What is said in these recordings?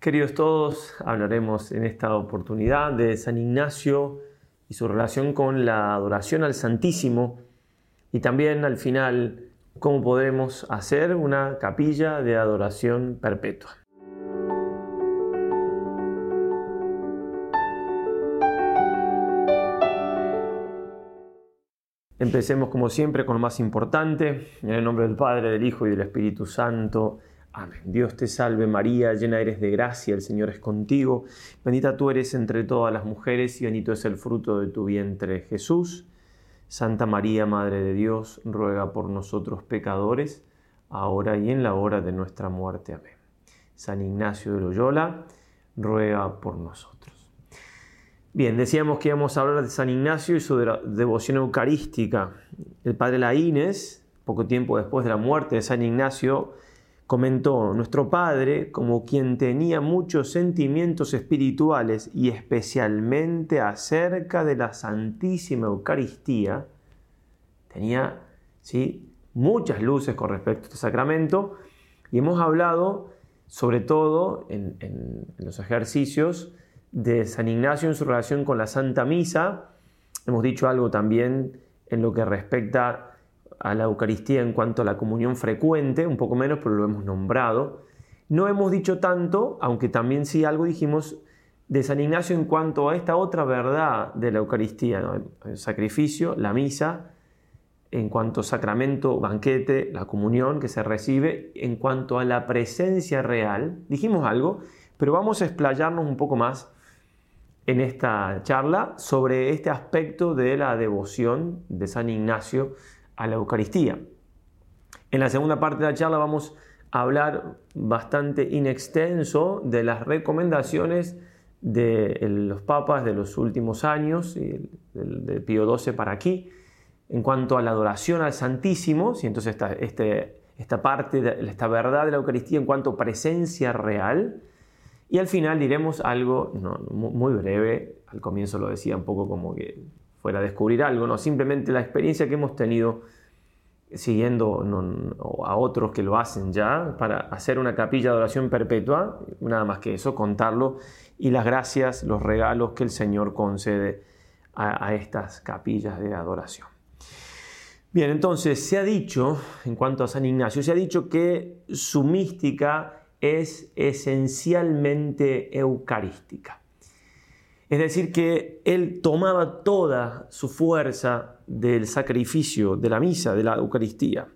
Queridos todos, hablaremos en esta oportunidad de San Ignacio y su relación con la adoración al Santísimo y también al final cómo podremos hacer una capilla de adoración perpetua. Empecemos como siempre con lo más importante, en el nombre del Padre, del Hijo y del Espíritu Santo. Amén. Dios te salve María, llena eres de gracia, el Señor es contigo. Bendita tú eres entre todas las mujeres y bendito es el fruto de tu vientre Jesús. Santa María, Madre de Dios, ruega por nosotros pecadores, ahora y en la hora de nuestra muerte. Amén. San Ignacio de Loyola, ruega por nosotros. Bien, decíamos que íbamos a hablar de San Ignacio y su devoción eucarística. El padre Laínez, poco tiempo después de la muerte de San Ignacio, comentó, nuestro padre, como quien tenía muchos sentimientos espirituales y especialmente acerca de la Santísima Eucaristía, tenía ¿sí? muchas luces con respecto a este sacramento y hemos hablado sobre todo en, en los ejercicios de San Ignacio en su relación con la Santa Misa. Hemos dicho algo también en lo que respecta a la Eucaristía en cuanto a la comunión frecuente, un poco menos, pero lo hemos nombrado. No hemos dicho tanto, aunque también sí algo dijimos de San Ignacio en cuanto a esta otra verdad de la Eucaristía, el sacrificio, la misa, en cuanto a sacramento, banquete, la comunión que se recibe, en cuanto a la presencia real. Dijimos algo, pero vamos a explayarnos un poco más en esta charla sobre este aspecto de la devoción de San Ignacio a la Eucaristía. En la segunda parte de la charla vamos a hablar bastante inextenso de las recomendaciones de los papas de los últimos años, de Pío XII para aquí, en cuanto a la adoración al Santísimo, y entonces esta, este, esta parte, esta verdad de la Eucaristía en cuanto a presencia real, y al final diremos algo muy breve, al comienzo lo decía un poco como que fuera a descubrir algo, no, simplemente la experiencia que hemos tenido siguiendo a otros que lo hacen ya para hacer una capilla de oración perpetua, nada más que eso, contarlo, y las gracias, los regalos que el Señor concede a, a estas capillas de adoración. Bien, entonces se ha dicho, en cuanto a San Ignacio, se ha dicho que su mística es esencialmente eucarística. Es decir, que él tomaba toda su fuerza del sacrificio, de la misa, de la Eucaristía.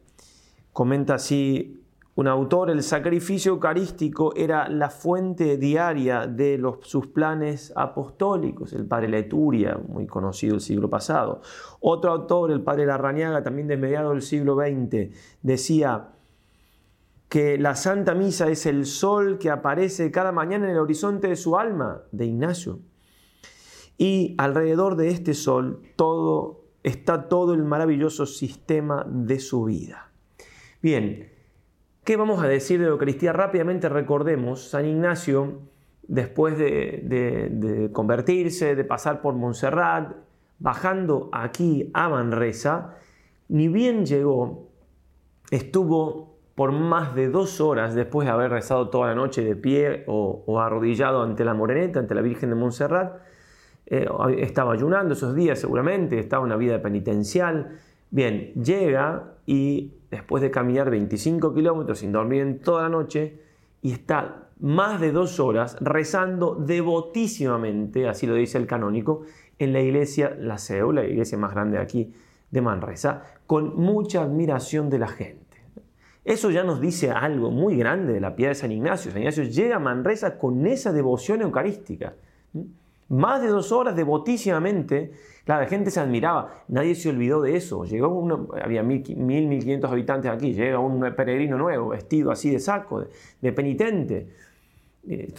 Comenta así un autor, el sacrificio eucarístico era la fuente diaria de sus planes apostólicos, el padre Leturia, muy conocido el siglo pasado. Otro autor, el padre Larrañaga, también de mediados del siglo XX, decía que la Santa Misa es el sol que aparece cada mañana en el horizonte de su alma, de Ignacio. Y alrededor de este sol todo, está todo el maravilloso sistema de su vida. Bien, ¿qué vamos a decir de Eucaristía? Rápidamente recordemos, San Ignacio, después de, de convertirse, de pasar por Montserrat, bajando aquí a Manresa, ni bien llegó, estuvo por más de dos horas después de haber rezado toda la noche de pie o, o arrodillado ante la moreneta, ante la Virgen de Montserrat, eh, estaba ayunando esos días seguramente, estaba en una vida penitencial. Bien, llega y después de caminar 25 kilómetros sin dormir en toda la noche y está más de dos horas rezando devotísimamente, así lo dice el canónico, en la iglesia La Seu, la iglesia más grande aquí de Manresa, con mucha admiración de la gente. Eso ya nos dice algo muy grande de la piedad de San Ignacio. San Ignacio llega a Manresa con esa devoción eucarística más de dos horas devotísimamente. La gente se admiraba, nadie se olvidó de eso. Llegó había mil, mil, quinientos habitantes aquí, llega un peregrino nuevo, vestido así de saco, de, penitente. Eh,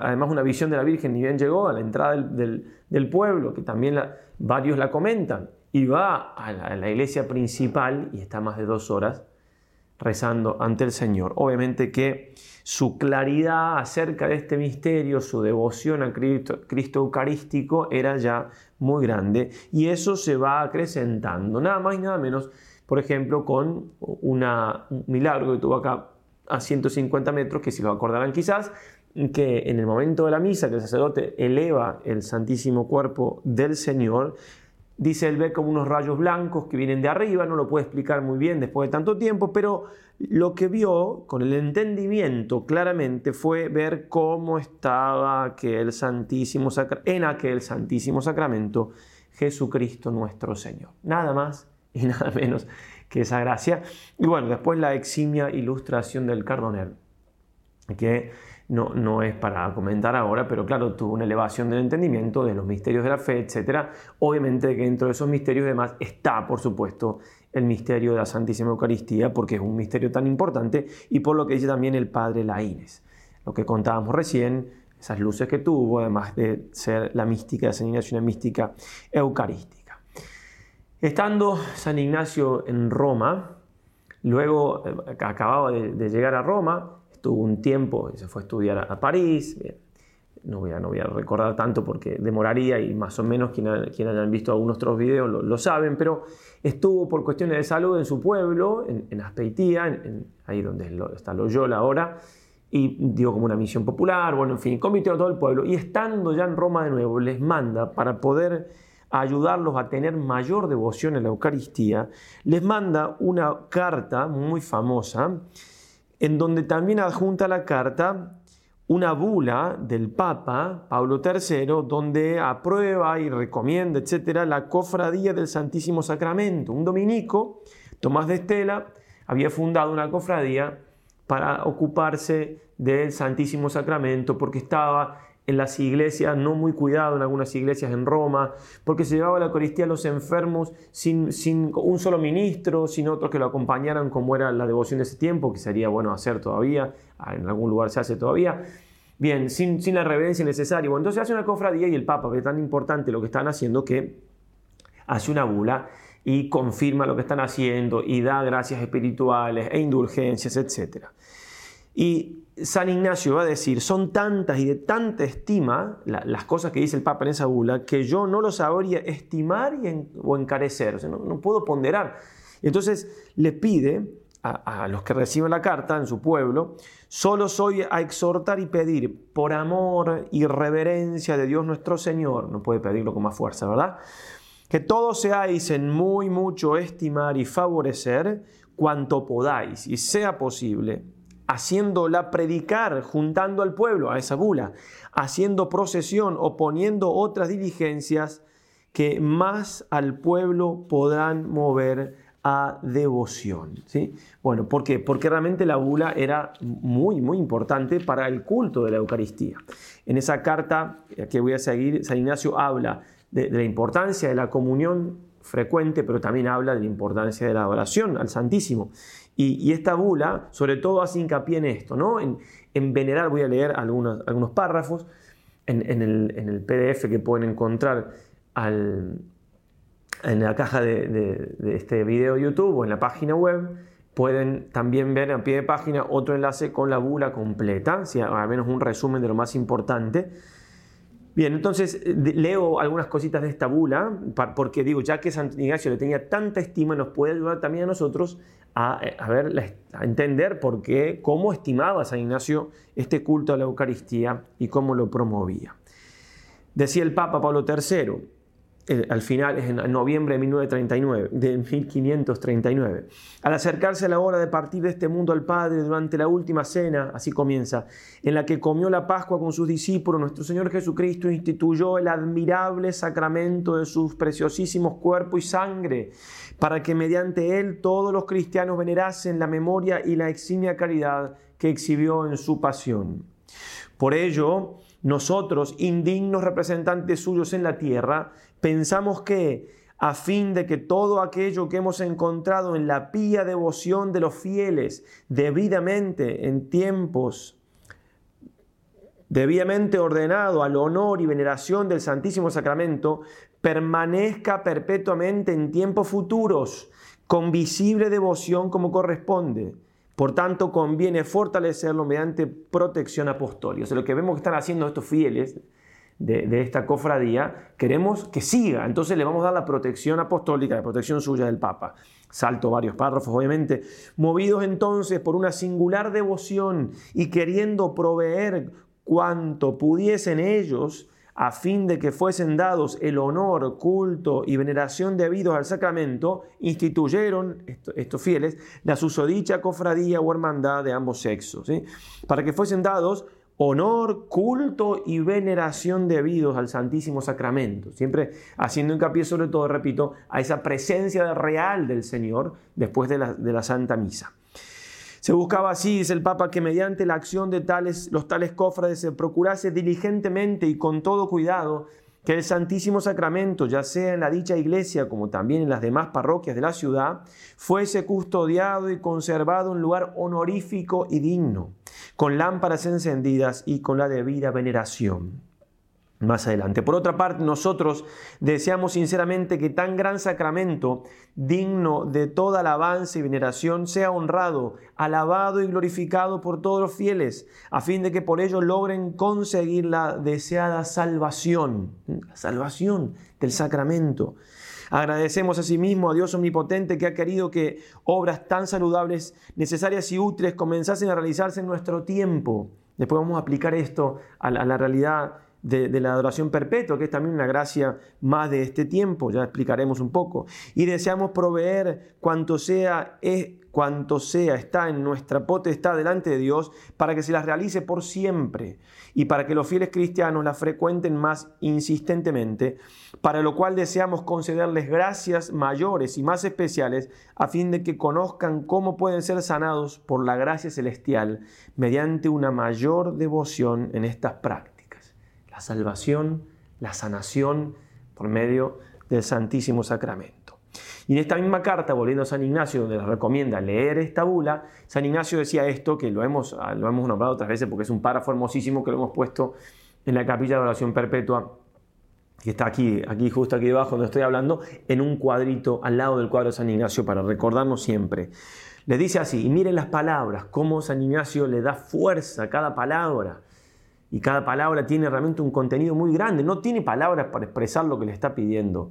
además una visión de la Virgen, ni bien llegó a la entrada del, pueblo, que también varios la comentan, y va a la iglesia principal y está más de dos horas rezando ante el Señor. Obviamente que su claridad acerca de este misterio, su devoción a Cristo, Eucarístico era ya muy grande y eso se va acrecentando, nada más y nada menos, por ejemplo, con una, un milagro que tuvo acá a 150 metros, que si lo acordarán quizás, que en el momento de la misa que el sacerdote eleva el santísimo cuerpo del Señor, dice él ve como unos rayos blancos que vienen de arriba, no lo puede explicar muy bien después de tanto tiempo, pero lo que vio con el entendimiento claramente fue ver cómo estaba aquel santísimo en aquel santísimo sacramento Jesucristo nuestro Señor. Nada más y nada menos que esa gracia. Y bueno, después la eximia ilustración del Cardonel, que no, no, es para comentar ahora, pero claro, tuvo una elevación del entendimiento de los misterios de la fe, etc. Obviamente que dentro de esos misterios demás está, por supuesto, el misterio de la Santísima Eucaristía, porque es un misterio tan importante, y por lo que dice también el Padre Laínez. Lo que contábamos recién, esas luces que tuvo, además de ser la mística de San Ignacio, una mística eucarística. Estando San Ignacio en Roma, luego eh, acababa de llegar a Roma, estuvo un tiempo, se fue a estudiar a, París, no voy, a, no voy a recordar tanto porque demoraría y más o menos quienes quien hayan visto algunos otros videos lo, saben, pero estuvo por cuestiones de salud en su pueblo, en, en Aspeitía, ahí donde está Loyola ahora, y dio como una misión popular, bueno, en fin, convirtió a todo el pueblo, y estando ya en Roma de nuevo, les manda para poder ayudarlos a tener mayor devoción en la Eucaristía, les manda una carta muy famosa, en donde también adjunta la carta una bula del Papa Pablo III, donde aprueba y recomienda, etcétera, la cofradía del Santísimo Sacramento. Un dominico, Tomás de Estela, había fundado una cofradía para ocuparse del Santísimo Sacramento porque estaba en las iglesias, no muy cuidado en algunas iglesias en Roma, porque se llevaba la Eucaristía a los enfermos sin, sin un solo ministro, sin otros que lo acompañaran como era la devoción de ese tiempo, que sería bueno hacer todavía, en algún lugar se hace todavía. Bien, sin, sin la reverencia necesaria. Bueno, entonces hace una cofradía y el Papa ve tan importante lo que están haciendo que hace una bula y confirma lo que están haciendo y da gracias espirituales e indulgencias, etc. Y San Ignacio va a decir, son tantas y de tanta estima las cosas que dice el Papa en esa bula, que yo no lo sabría estimar o encarecer, no, puedo ponderar. Entonces le pide a, los que reciben la carta en su pueblo, solo soy a exhortar y pedir por amor y reverencia de Dios nuestro Señor, no puede pedirlo con más fuerza, ¿verdad? Que todos seáis en muy mucho estimar y favorecer cuanto podáis y sea posible haciéndola predicar, juntando al pueblo a esa bula, haciendo procesión o poniendo otras diligencias que más al pueblo podrán mover a devoción. ¿sí? Bueno, ¿por qué? Porque realmente la bula era muy, muy importante para el culto de la Eucaristía. En esa carta que voy a seguir, San Ignacio habla de, de la importancia de la comunión frecuente, pero también habla de la importancia de la adoración al Santísimo. Y, esta bula, sobre todo, hace hincapié en esto, ¿no? en, venerar, voy a leer algunos, párrafos en, el, PDF que pueden encontrar en la caja de, este video YouTube o en la página web. Pueden también ver a pie de página otro enlace con la bula completa, si al menos un resumen de lo más importante. Bien, entonces leo algunas cositas de esta bula, porque digo, ya que San Ignacio le tenía tanta estima, nos puede ayudar también a nosotros a, ver, a entender por qué, cómo estimaba San Ignacio este culto a la Eucaristía y cómo lo promovía. Decía el Papa Pablo III, eh, al final es en noviembre de 1939, de 1539. Al acercarse a la hora de partir de este mundo al Padre durante la última cena, así comienza, en la que comió la Pascua con sus discípulos, nuestro Señor Jesucristo instituyó el admirable sacramento de sus preciosísimos cuerpo y sangre, para que mediante él todos los cristianos venerasen la memoria y la eximia caridad que exhibió en su pasión. Por ello, nosotros, indignos representantes suyos en la tierra, pensamos que, a fin de que todo aquello que hemos encontrado en la pía devoción de los fieles, debidamente en tiempos, debidamente ordenado al honor y veneración del Santísimo Sacramento, permanezca perpetuamente en tiempos futuros, con visible devoción como corresponde por tanto, conviene fortalecerlo mediante protección apostólica. O sea, lo que vemos que están haciendo estos fieles de, esta cofradía, queremos que siga. Entonces le vamos a dar la protección apostólica, la protección suya del Papa. Salto varios párrafos, obviamente. Movidos entonces por una singular devoción y queriendo proveer cuanto pudiesen ellos, a fin de que fuesen dados el honor, culto y veneración debidos al sacramento, instituyeron estos fieles la susodicha cofradía o hermandad de ambos sexos, para que fuesen dados honor, culto y veneración debidos al Santísimo Sacramento. Siempre haciendo hincapié sobre todo, repito, a esa presencia real del Señor después de la, Santa Misa. Se buscaba así, dice el Papa, que mediante la acción de tales, los tales cofrades se procurase diligentemente y con todo cuidado que el Santísimo Sacramento, ya sea en la dicha iglesia como también en las demás parroquias de la ciudad, fuese custodiado y conservado en lugar honorífico y digno, con lámparas encendidas y con la debida veneración más adelante. Por otra parte, nosotros deseamos sinceramente que tan gran sacramento, digno de toda alabanza y veneración, sea honrado, alabado y glorificado por todos los fieles, a fin de que por ello logren conseguir la deseada salvación, salvación del sacramento. Agradecemos asimismo a Dios Omnipotente que ha querido que obras tan saludables, necesarias y útiles comenzasen a realizarse en nuestro tiempo. Después vamos a aplicar esto a la realidad de, la adoración perpetua, que es también una gracia más de este tiempo, ya explicaremos un poco. Y deseamos proveer cuanto sea, es, cuanto sea está en nuestra potestad delante de Dios para que se las realice por siempre y para que los fieles cristianos las frecuenten más insistentemente, para lo cual deseamos concederles gracias mayores y más especiales a fin de que conozcan cómo pueden ser sanados por la gracia celestial mediante una mayor devoción en estas prácticas la salvación, la sanación por medio del Santísimo Sacramento. Y en esta misma carta, volviendo a San Ignacio, donde les recomienda leer esta bula, San Ignacio decía esto, que lo hemos, lo hemos nombrado otras veces porque es un párrafo hermosísimo que lo hemos puesto en la capilla de oración perpetua, que está aquí, aquí justo aquí debajo donde estoy hablando, en un cuadrito al lado del cuadro de San Ignacio para recordarnos siempre. Le dice así, y miren las palabras, cómo San Ignacio le da fuerza a cada palabra y cada palabra tiene realmente un contenido muy grande. No tiene palabras para expresar lo que le está pidiendo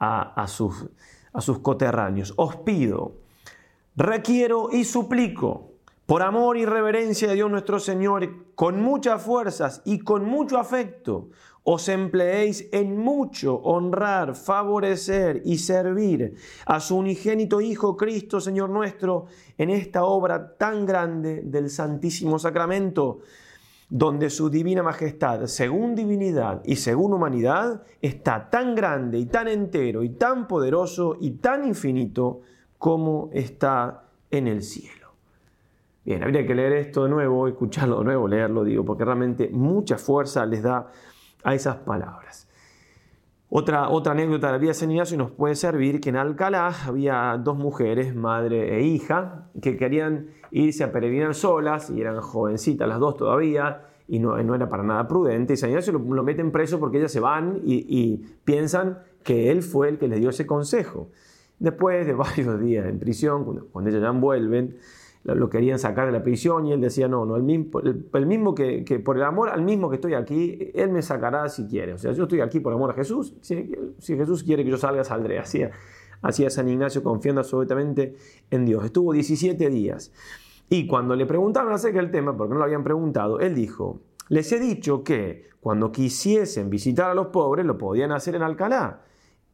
a, sus, a sus coterráneos. Os pido, requiero y suplico, por amor y reverencia de Dios nuestro Señor, con muchas fuerzas y con mucho afecto, os empleéis en mucho honrar, favorecer y servir a su unigénito Hijo Cristo, Señor nuestro, en esta obra tan grande del Santísimo Sacramento donde su divina majestad, según divinidad y según humanidad, está tan grande y tan entero y tan poderoso y tan infinito como está en el cielo. Bien, habría que leer esto de nuevo, escucharlo de nuevo, leerlo, digo, porque realmente mucha fuerza les da a esas palabras. Otra, otra anécdota de la vida de San Ignacio nos puede servir que en Alcalá había dos mujeres, madre e hija, que querían irse a peregrinar solas y eran jovencitas las dos todavía y no, no era para nada prudente. Y San Ignacio lo, lo meten preso porque ellas se van y, piensan que él fue el que les dio ese consejo. Después de varios días en prisión, cuando, cuando ellas ya vuelven, lo querían sacar de la prisión y él decía, no, no, el mismo, el, mismo que, por el amor al mismo que estoy aquí, él me sacará si quiere. O sea, yo estoy aquí por amor a Jesús, si, Jesús quiere que yo salga, saldré. Así, así San Ignacio confiando absolutamente en Dios. Estuvo 17 días. Y cuando le preguntaron acerca del tema, porque no lo habían preguntado, él dijo, les he dicho que cuando quisiesen visitar a los pobres lo podían hacer en Alcalá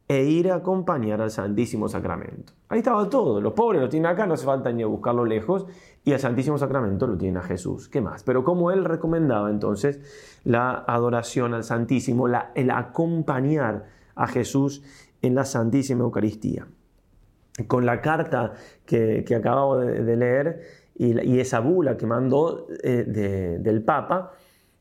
e ir a acompañar al Santísimo Sacramento. Ahí estaba todo. Los pobres lo tienen acá, no hace falta ni a buscarlo lejos, y al Santísimo Sacramento lo tiene a Jesús. ¿Qué más? Pero como él recomendaba entonces la adoración al Santísimo, la, el acompañar a Jesús en la Santísima Eucaristía. Con la carta que, que acabamos de, leer y, esa bula que mandó eh, del Papa,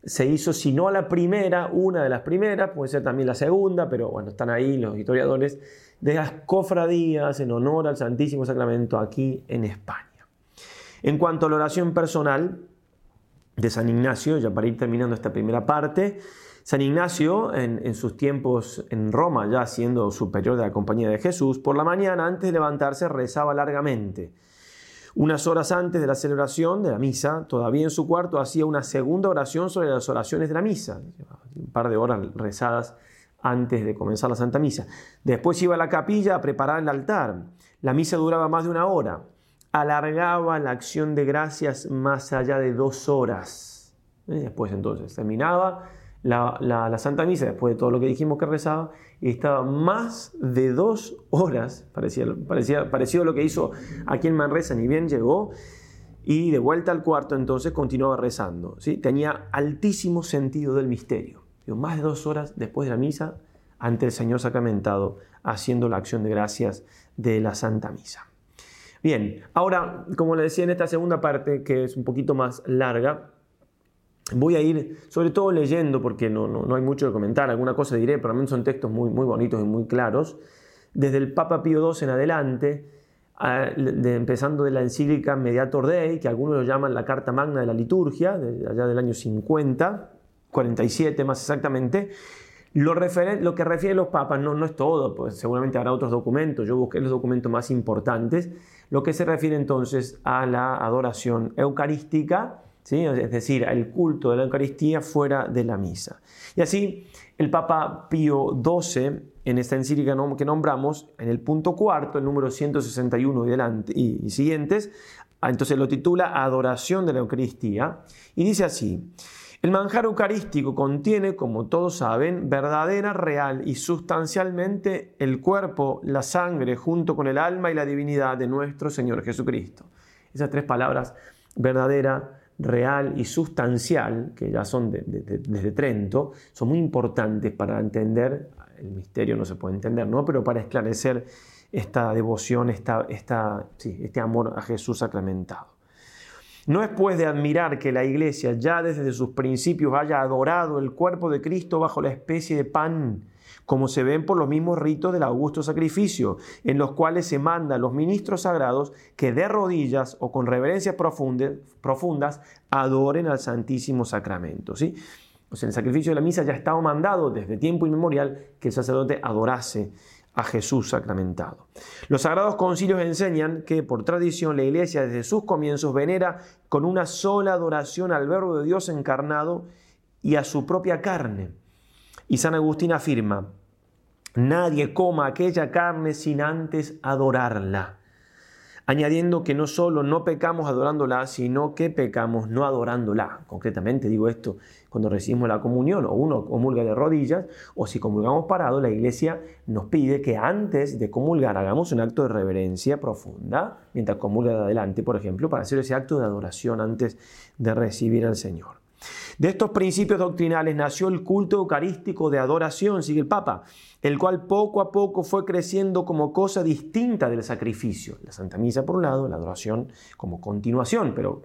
se hizo, si no la primera, una de las primeras, puede ser también la segunda, pero bueno, están ahí los historiadores, de las cofradías en honor al Santísimo Sacramento aquí en España. En cuanto a la oración personal de San Ignacio, ya para ir terminando esta primera parte, San Ignacio, en, en, sus tiempos en Roma, ya siendo superior de la compañía de Jesús, por la mañana, antes de levantarse, rezaba largamente unas horas antes de la celebración de la misa, todavía en su cuarto hacía una segunda oración sobre las oraciones de la misa, un par de horas rezadas antes de comenzar la Santa Misa. Después iba a la capilla a preparar el altar. La misa duraba más de una hora. Alargaba la acción de gracias más allá de dos horas. Después entonces terminaba la, Santa Misa, después de todo lo que dijimos que rezaba, y estaba más de dos horas, parecía, parecía, parecido a lo que hizo aquí en Manresa, ni bien llegó, y de vuelta al cuarto entonces continuaba rezando. ¿sí? Tenía altísimo sentido del misterio. más de dos horas después de la misa, ante el Señor sacramentado, haciendo la acción de gracias de la Santa Misa. Bien, ahora, como le decía en esta segunda parte, que es un poquito más larga, voy a ir sobre todo leyendo, porque no, no, hay mucho que comentar, alguna cosa diré, pero también son textos muy, muy bonitos y muy claros, desde el Papa Pío II en adelante, empezando de la encíclica Mediator Dei, que algunos lo llaman la Carta Magna de la Liturgia, de allá del año 50, 47 más exactamente, lo, lo que refiere a los papas no, no es todo, pues seguramente habrá otros documentos, yo busqué los documentos más importantes, lo que se refiere entonces a la adoración eucarística, es decir, el culto de la Eucaristía fuera de la misa. Y así el Papa Pío XII, en esta encíclica que nombramos, en el punto cuarto, el número 161 y, y siguientes, ah, entonces lo titula Adoración de la Eucaristía, y dice así, el manjar eucarístico contiene, como todos saben, verdadera, real y sustancialmente el cuerpo, la sangre, junto con el alma y la divinidad de nuestro Señor Jesucristo. Esas tres palabras, verdadera, real y sustancial, que ya son desde Trento, son muy importantes para entender, el misterio no se puede entender, ¿no? pero para esclarecer esta devoción, esta, este amor a Jesús sacramentado. No es pues de admirar que la Iglesia ya desde sus principios haya adorado el cuerpo de Cristo bajo la especie de pan, como se ven por los mismos ritos del augusto sacrificio, en los cuales se manda a los ministros sagrados que de rodillas o con reverencias profundas adoren al Santísimo Sacramento. ¿sí? El sacrificio de la misa ya estaba mandado desde tiempo inmemorial que el sacerdote adorase a Jesús sacramentado. Los sagrados concilios enseñan que por tradición la iglesia desde sus comienzos venera con una sola adoración al Verbo de Dios encarnado y a su propia carne y San Agustín afirma, nadie coma aquella carne sin antes adorarla, añadiendo que no solo no pecamos adorándola, sino que pecamos no adorándola. Concretamente digo esto, cuando recibimos la comunión o uno comulga de rodillas o si comulgamos parado, la iglesia nos pide que antes de comulgar hagamos un acto de reverencia profunda, mientras comulga de adelante, por ejemplo, para hacer ese acto de adoración antes de recibir al Señor. De estos principios doctrinales nació el culto eucarístico de adoración, sigue el Papa, el cual poco a poco fue creciendo como cosa distinta del sacrificio. La Santa Misa por un lado, la adoración como continuación, pero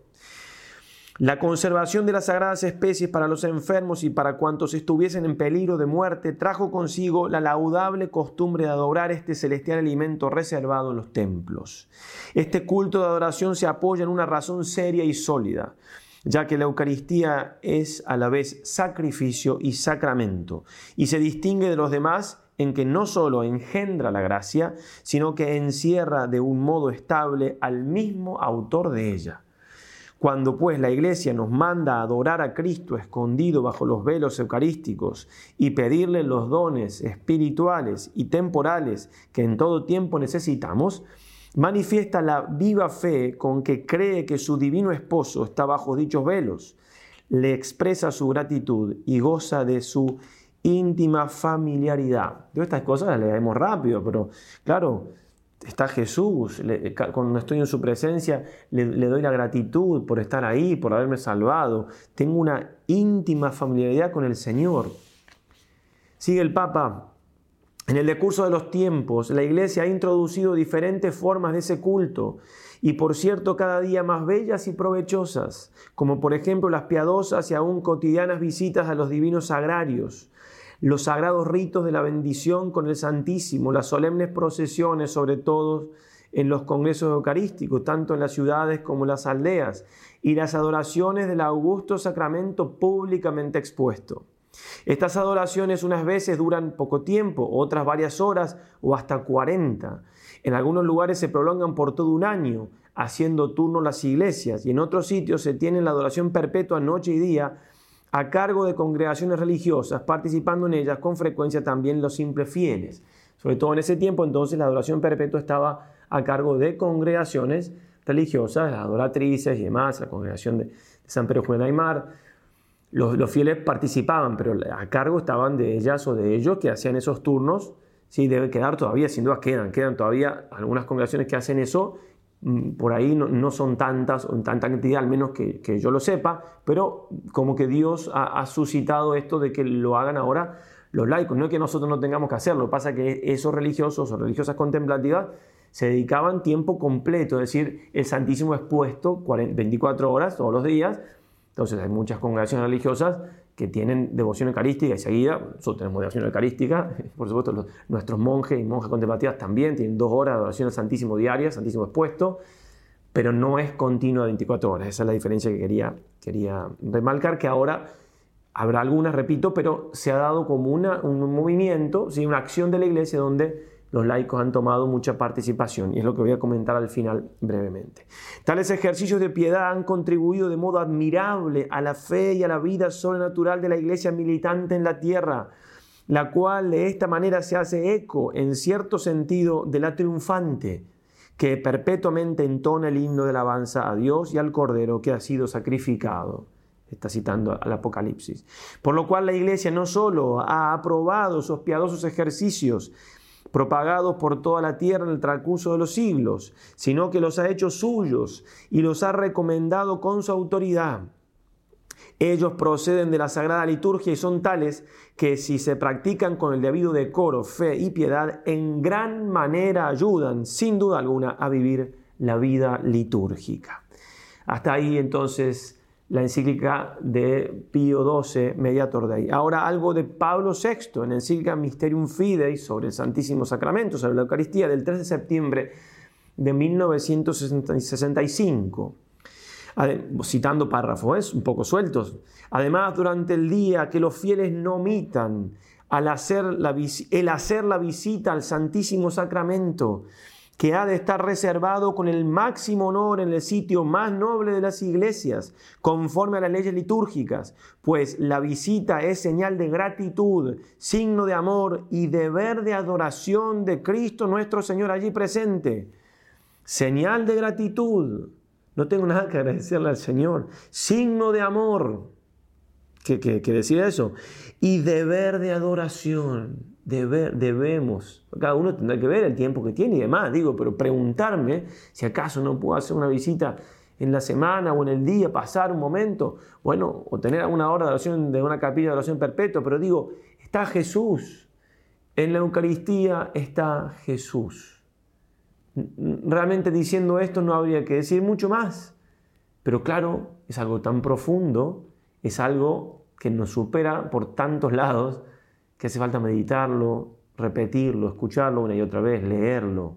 la conservación de las sagradas especies para los enfermos y para cuantos estuviesen en peligro de muerte trajo consigo la laudable costumbre de adorar este celestial alimento reservado en los templos. Este culto de adoración se apoya en una razón seria y sólida ya que la Eucaristía es a la vez sacrificio y sacramento, y se distingue de los demás en que no solo engendra la gracia, sino que encierra de un modo estable al mismo autor de ella. Cuando pues la Iglesia nos manda a adorar a Cristo escondido bajo los velos eucarísticos y pedirle los dones espirituales y temporales que en todo tiempo necesitamos, manifiesta la viva fe con que cree que su divino esposo está bajo dichos velos, le expresa su gratitud y goza de su íntima familiaridad. Yo estas cosas las leemos rápido, pero claro, está Jesús, cuando estoy en su presencia le, le, doy la gratitud por estar ahí, por haberme salvado. Tengo una íntima familiaridad con el Señor. Sigue el Papa, en el decurso de los tiempos, la Iglesia ha introducido diferentes formas de ese culto y por cierto cada día más bellas y provechosas, como por ejemplo las piadosas y aún cotidianas visitas a los divinos sagrarios, los sagrados ritos de la bendición con el Santísimo, las solemnes procesiones sobre todo en los congresos eucarísticos, tanto en las ciudades como en las aldeas, y las adoraciones del augusto sacramento públicamente expuesto. Estas adoraciones unas veces duran poco tiempo, otras varias horas o hasta 40. En algunos lugares se prolongan por todo un año, haciendo turno las iglesias, y en otros sitios se tiene la adoración perpetua noche y día a cargo de congregaciones religiosas, participando en ellas con frecuencia también los simples fieles. Sobre todo en ese tiempo entonces la adoración perpetua estaba a cargo de congregaciones religiosas, las adoratrices y demás, la congregación de, San Pedro Juan Aymar, los, fieles participaban, pero a cargo estaban de ellas o de ellos que hacían esos turnos. Sí, debe quedar todavía, sin duda quedan, quedan todavía algunas congregaciones que hacen eso. Mm, por ahí no, son tantas o en tanta cantidad, al menos que, yo lo sepa, pero como que Dios ha, suscitado esto de que lo hagan ahora los laicos. No es que nosotros no tengamos que hacerlo, pasa que esos religiosos o religiosas contemplativas se dedicaban tiempo completo, es decir, el Santísimo expuesto 24 horas todos los días entonces hay muchas congregaciones religiosas que tienen devoción eucarística y seguida, nosotros tenemos devoción eucarística, por supuesto nuestros monjes y monjas contemplativas también tienen dos horas de oración al Santísimo diaria, Santísimo expuesto, pero no es continua 24 horas. Esa es la diferencia que quería, quería remarcar, que ahora habrá algunas, repito, pero se ha dado como una, un movimiento, ¿sí? una acción de la iglesia donde los laicos han tomado mucha participación y es lo que voy a comentar al final brevemente. Tales ejercicios de piedad han contribuido de modo admirable a la fe y a la vida sobrenatural de la iglesia militante en la tierra, la cual de esta manera se hace eco, en cierto sentido, de la triunfante, que perpetuamente entona el himno de alabanza a Dios y al Cordero que ha sido sacrificado. Está citando al Apocalipsis. Por lo cual la iglesia no solo ha aprobado esos piadosos ejercicios, propagados por toda la tierra en el transcurso de los siglos, sino que los ha hecho suyos y los ha recomendado con su autoridad. Ellos proceden de la sagrada liturgia y son tales que si se practican con el debido decoro, fe y piedad, en gran manera ayudan, sin duda alguna, a vivir la vida litúrgica. Hasta ahí entonces la encíclica de Pío XII, Mediator Dei. Ahora algo de Pablo VI en la encíclica Mysterium Fidei sobre el Santísimo Sacramento, sobre la Eucaristía, del 3 de septiembre de 1965. Citando párrafos, un poco sueltos. Además, durante el día que los fieles no omitan al hacer el hacer la visita al Santísimo Sacramento, que ha de estar reservado con el máximo honor en el sitio más noble de las iglesias, conforme a las leyes litúrgicas, pues la visita es señal de gratitud, signo de amor y deber de adoración de Cristo nuestro Señor allí presente. Señal de gratitud. No tengo nada que agradecerle al Señor. Signo de amor. ¿Qué, qué, qué decir eso? Y deber de adoración debemos, cada uno tendrá que ver el tiempo que tiene y demás, digo, pero preguntarme si acaso no puedo hacer una visita en la semana o en el día, pasar un momento, bueno, o tener una hora de oración de una capilla de oración perpetua, pero digo, está Jesús, en la Eucaristía está Jesús. Realmente diciendo esto no habría que decir mucho más, pero claro, es algo tan profundo, es algo que nos supera por tantos lados, que hace falta meditarlo, repetirlo, escucharlo una y otra vez, leerlo,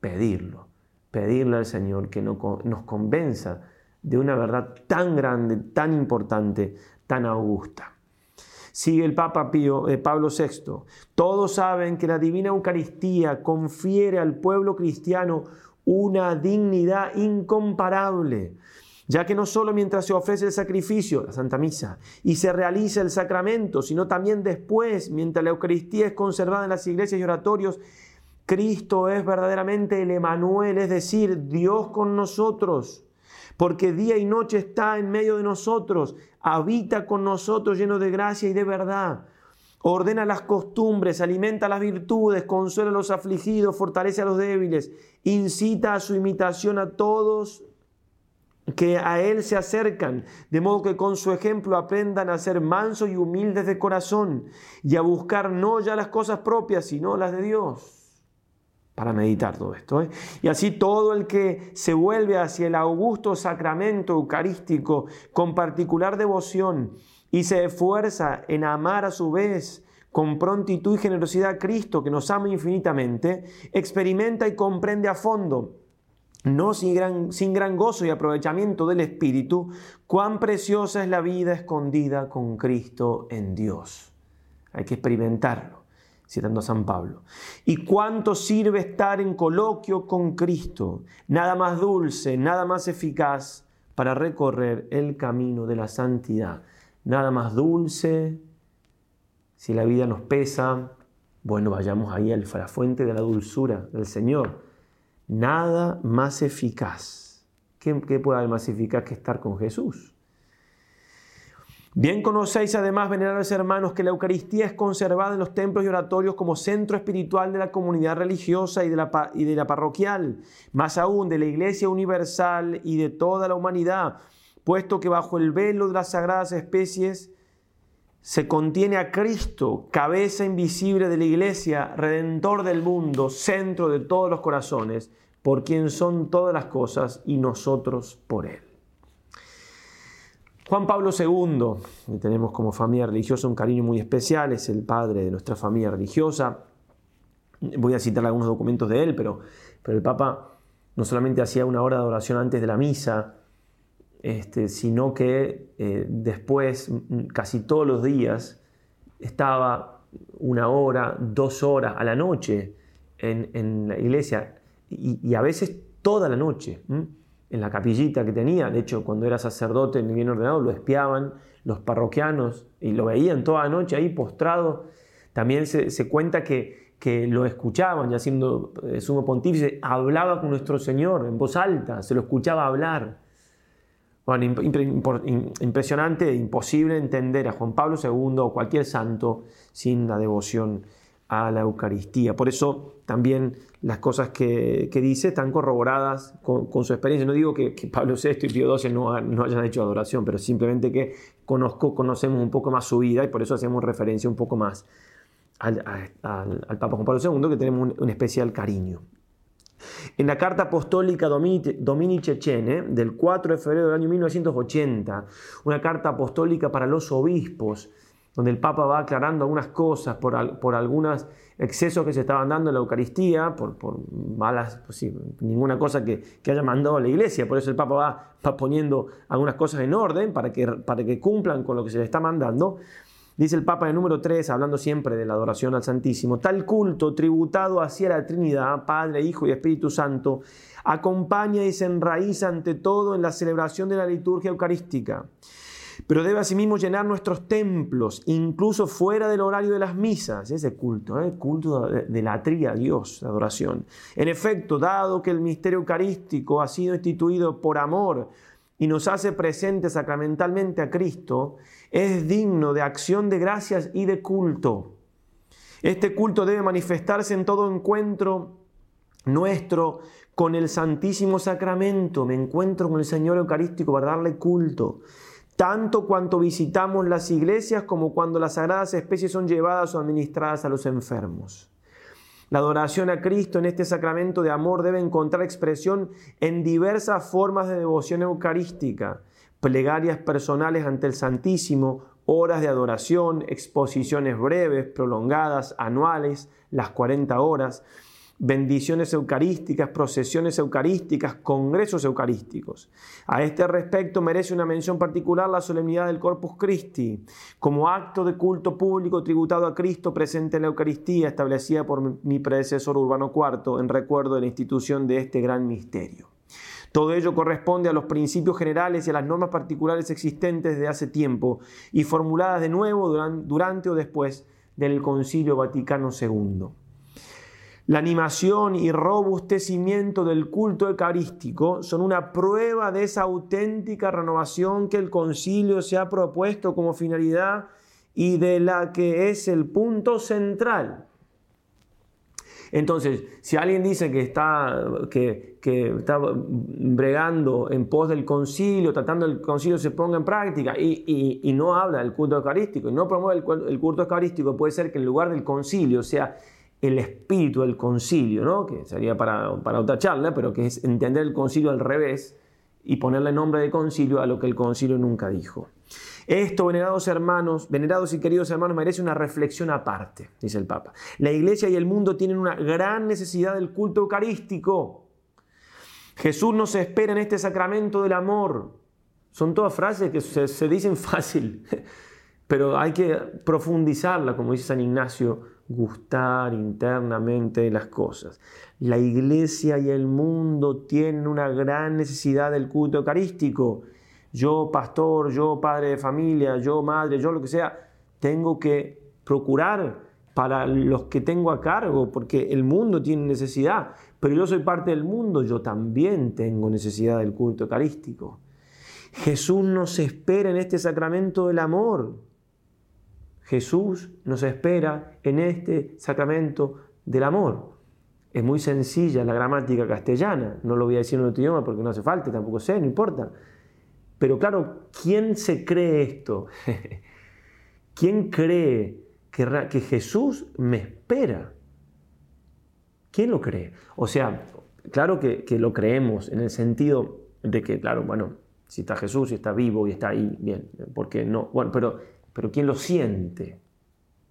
pedirlo, pedirle al Señor que nos convenza de una verdad tan grande, tan importante, tan augusta. Sigue el Papa Pío, eh, Pablo VI. Todos saben que la Divina Eucaristía confiere al pueblo cristiano una dignidad incomparable ya que no solo mientras se ofrece el sacrificio, la Santa Misa, y se realiza el sacramento, sino también después, mientras la Eucaristía es conservada en las iglesias y oratorios, Cristo es verdaderamente el Emanuel, es decir, Dios con nosotros, porque día y noche está en medio de nosotros, habita con nosotros lleno de gracia y de verdad. Ordena las costumbres, alimenta las virtudes, consuela a los afligidos, fortalece a los débiles, incita a su imitación a todos que a Él se acercan, de modo que con su ejemplo aprendan a ser mansos y humildes de corazón y a buscar no ya las cosas propias, sino las de Dios. Para meditar todo esto. ¿eh? Y así todo el que se vuelve hacia el augusto sacramento eucarístico con particular devoción y se esfuerza en amar a su vez con prontitud y generosidad a Cristo que nos ama infinitamente, experimenta y comprende a fondo no sin gran, gozo y aprovechamiento del Espíritu, cuán preciosa es la vida escondida con Cristo en Dios. Hay que experimentarlo, citando a San Pablo. Y cuánto sirve estar en coloquio con Cristo, nada más dulce, nada más eficaz para recorrer el camino de la santidad. Nada más dulce, si la vida nos pesa, bueno, vayamos ahí a la fuente de la dulzura del Señor Nada más eficaz. ¿Qué, puede haber más eficaz que estar con Jesús? Bien conocéis además, venerables hermanos, que la Eucaristía es conservada en los templos y oratorios como centro espiritual de la comunidad religiosa y de la, y de la parroquial, más aún de la Iglesia universal y de toda la humanidad, puesto que bajo el velo de las sagradas especies se contiene a Cristo, cabeza invisible de la Iglesia, redentor del mundo, centro de todos los corazones, por quien son todas las cosas y nosotros por Él. Juan Pablo II, que tenemos como familia religiosa un cariño muy especial, es el padre de nuestra familia religiosa. Voy a citar algunos documentos de él, pero, pero el Papa no solamente hacía una hora de oración antes de la misa, este, sino que eh, después, casi todos los días, estaba una hora, dos horas a la noche en, la iglesia y, a veces toda la noche en la capillita que tenía. De hecho, cuando era sacerdote bien ordenado, lo espiaban los parroquianos y lo veían toda la noche ahí postrado. También se, cuenta que, que, lo escuchaban, ya siendo eh, sumo pontífice, hablaba con nuestro Señor en voz alta, se lo escuchaba hablar. Bueno, impresionante, imposible entender a Juan Pablo II o cualquier santo sin la devoción a la Eucaristía. Por eso también las cosas que, dice están corroboradas con, su experiencia. No digo que, Pablo VI y Pío XII no, hayan hecho adoración, pero simplemente que conozco, conocemos un poco más su vida y por eso hacemos referencia un poco más al, Papa Juan Pablo II, que tenemos un, especial cariño. En la carta apostólica Dominici Cene del 4 de febrero del año 1980, una carta apostólica para los obispos, donde el Papa va aclarando algunas cosas por, por algunos excesos que se estaban dando en la Eucaristía, por, malas, pues ninguna cosa que, haya mandado la Iglesia. Por eso el Papa va, poniendo algunas cosas en orden para que, para que cumplan con lo que se le está mandando. Dice el Papa en el número 3, hablando siempre de la adoración al Santísimo, tal culto tributado hacia la Trinidad, Padre, Hijo y Espíritu Santo, acompaña y se enraiza ante todo en la celebración de la liturgia eucarística pero debe asimismo llenar nuestros templos, incluso fuera del horario de las misas, ese culto, el ¿eh? culto de la tría Dios, adoración. En efecto, dado que el misterio eucarístico ha sido instituido por amor y nos hace presentes sacramentalmente a Cristo, es digno de acción de gracias y de culto. Este culto debe manifestarse en todo encuentro nuestro con el Santísimo Sacramento. Me encuentro con el Señor Eucarístico para darle culto tanto cuanto visitamos las iglesias como cuando las sagradas especies son llevadas o administradas a los enfermos. La adoración a Cristo en este sacramento de amor debe encontrar expresión en diversas formas de devoción eucarística, plegarias personales ante el Santísimo, horas de adoración, exposiciones breves, prolongadas, anuales, las 40 horas, bendiciones eucarísticas, procesiones eucarísticas, congresos eucarísticos. A este respecto merece una mención particular la solemnidad del Corpus Christi, como acto de culto público tributado a Cristo presente en la Eucaristía, establecida por mi predecesor Urbano IV en recuerdo de la institución de este gran misterio. Todo ello corresponde a los principios generales y a las normas particulares existentes desde hace tiempo y formuladas de nuevo durante o después del Concilio Vaticano II. La animación y robustecimiento del culto eucarístico son una prueba de esa auténtica renovación que el concilio se ha propuesto como finalidad y de la que es el punto central. Entonces, si alguien dice que está, que, está bregando en pos del concilio, tratando el concilio se ponga en práctica y, no habla del culto eucarístico y no promueve el, el culto eucarístico, puede ser que en lugar del concilio sea el espíritu del concilio, ¿no? que sería para, para, otra charla, pero que es entender el concilio al revés y ponerle nombre de concilio a lo que el concilio nunca dijo. Esto, venerados hermanos, venerados y queridos hermanos, merece una reflexión aparte, dice el Papa. La iglesia y el mundo tienen una gran necesidad del culto eucarístico. Jesús nos espera en este sacramento del amor. Son todas frases que se, se dicen fácil, pero hay que profundizarla, como dice San Ignacio gustar internamente las cosas. La iglesia y el mundo tienen una gran necesidad del culto eucarístico. Yo, pastor, yo, padre de familia, yo, madre, yo, lo que sea, tengo que procurar para los que tengo a cargo, porque el mundo tiene necesidad, pero yo soy parte del mundo, yo también tengo necesidad del culto eucarístico. Jesús nos espera en este sacramento del amor. Jesús nos espera en este sacramento del amor. Es muy sencilla la gramática castellana, no lo voy a decir en otro idioma porque no hace falta, tampoco sé, no importa. Pero claro, ¿quién se cree esto? ¿Quién cree que, Jesús me espera? ¿Quién lo cree? O sea, claro que, lo creemos en el sentido de que, claro, bueno, si está Jesús, si está vivo y está ahí, bien, porque no, bueno, pero, pero ¿quién lo siente?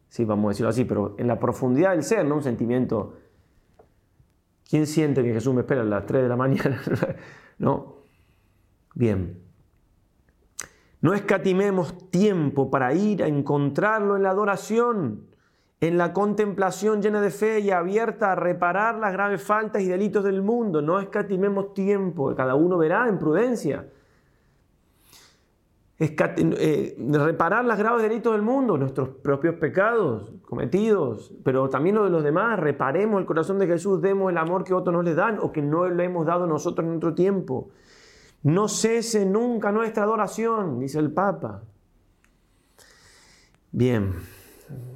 Sí, vamos a decirlo así, pero en la profundidad del ser, no un sentimiento ¿Quién siente que Jesús me espera a las 3 de la mañana? no. Bien. No escatimemos tiempo para ir a encontrarlo en la adoración, en la contemplación llena de fe y abierta a reparar las graves faltas y delitos del mundo. No escatimemos tiempo, cada uno verá en prudencia eh, reparar las graves delitos del mundo, nuestros propios pecados cometidos, pero también los de los demás. Reparemos el corazón de Jesús, demos el amor que otros no le dan o que no le hemos dado nosotros en otro tiempo. No cese nunca nuestra adoración, dice el Papa. Bien,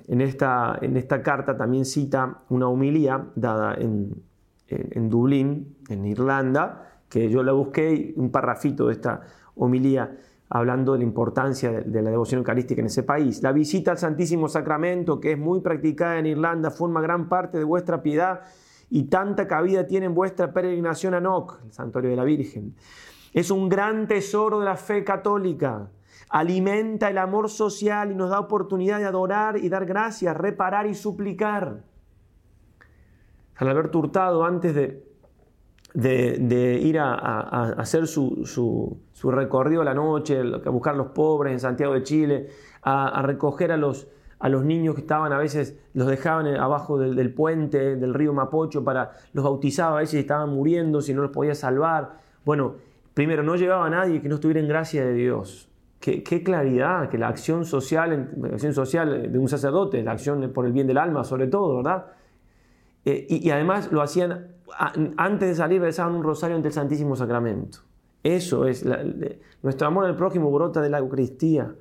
en esta, en esta carta también cita una humilía dada en, en, Dublín, en Irlanda, que yo la busqué, un parrafito de esta homilía hablando de la importancia de, la devoción eucarística en ese país. La visita al Santísimo Sacramento, que es muy practicada en Irlanda, forma gran parte de vuestra piedad y tanta cabida tiene en vuestra peregrinación a Noc, el santuario de la Virgen. Es un gran tesoro de la fe católica. Alimenta el amor social y nos da oportunidad de adorar y dar gracias, reparar y suplicar. San Alberto Hurtado, antes de, de, ir a, hacer su, recorrido a la noche, a buscar a los pobres en Santiago de Chile, a, recoger a los, niños que estaban a veces, los dejaban abajo del, puente del río Mapocho para los bautizaba, a veces estaban muriendo, si no los podía salvar. Bueno, primero, no llegaba a nadie que no estuviera en gracia de Dios. Qué, claridad, que la acción social, acción social de un sacerdote, la acción por el bien del alma sobre todo, ¿verdad? Eh, y, además lo hacían antes de salir rezaban un rosario ante el Santísimo Sacramento. Eso es, nuestro amor al prójimo brota de la Eucaristía.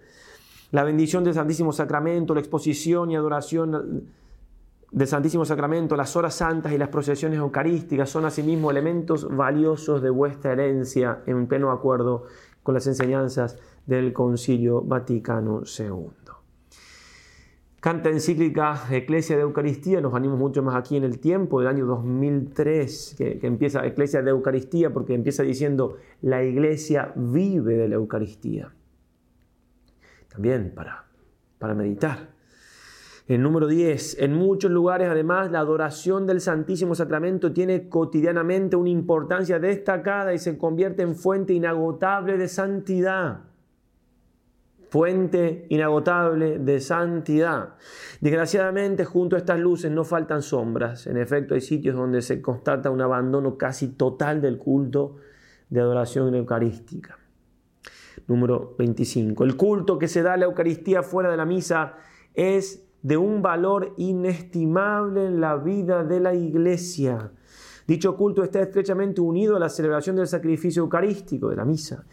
La bendición del Santísimo Sacramento, la exposición y adoración del Santísimo Sacramento, las horas santas y las procesiones eucarísticas son asimismo elementos valiosos de vuestra herencia en pleno acuerdo con las enseñanzas del Concilio Vaticano II. Canta encíclica Eclesia de Eucaristía, nos animamos mucho más aquí en el tiempo del año 2003, que, empieza Eclesia de Eucaristía, porque empieza diciendo, la iglesia vive de la Eucaristía. También para, para meditar. El número 10, en muchos lugares además la adoración del Santísimo Sacramento tiene cotidianamente una importancia destacada y se convierte en fuente inagotable de santidad fuente inagotable de santidad. Desgraciadamente, junto a estas luces no faltan sombras. En efecto, hay sitios donde se constata un abandono casi total del culto de adoración eucarística. Número 25. El culto que se da a la Eucaristía fuera de la misa es de un valor inestimable en la vida de la iglesia. Dicho culto está estrechamente unido a la celebración del sacrificio eucarístico, de la misa.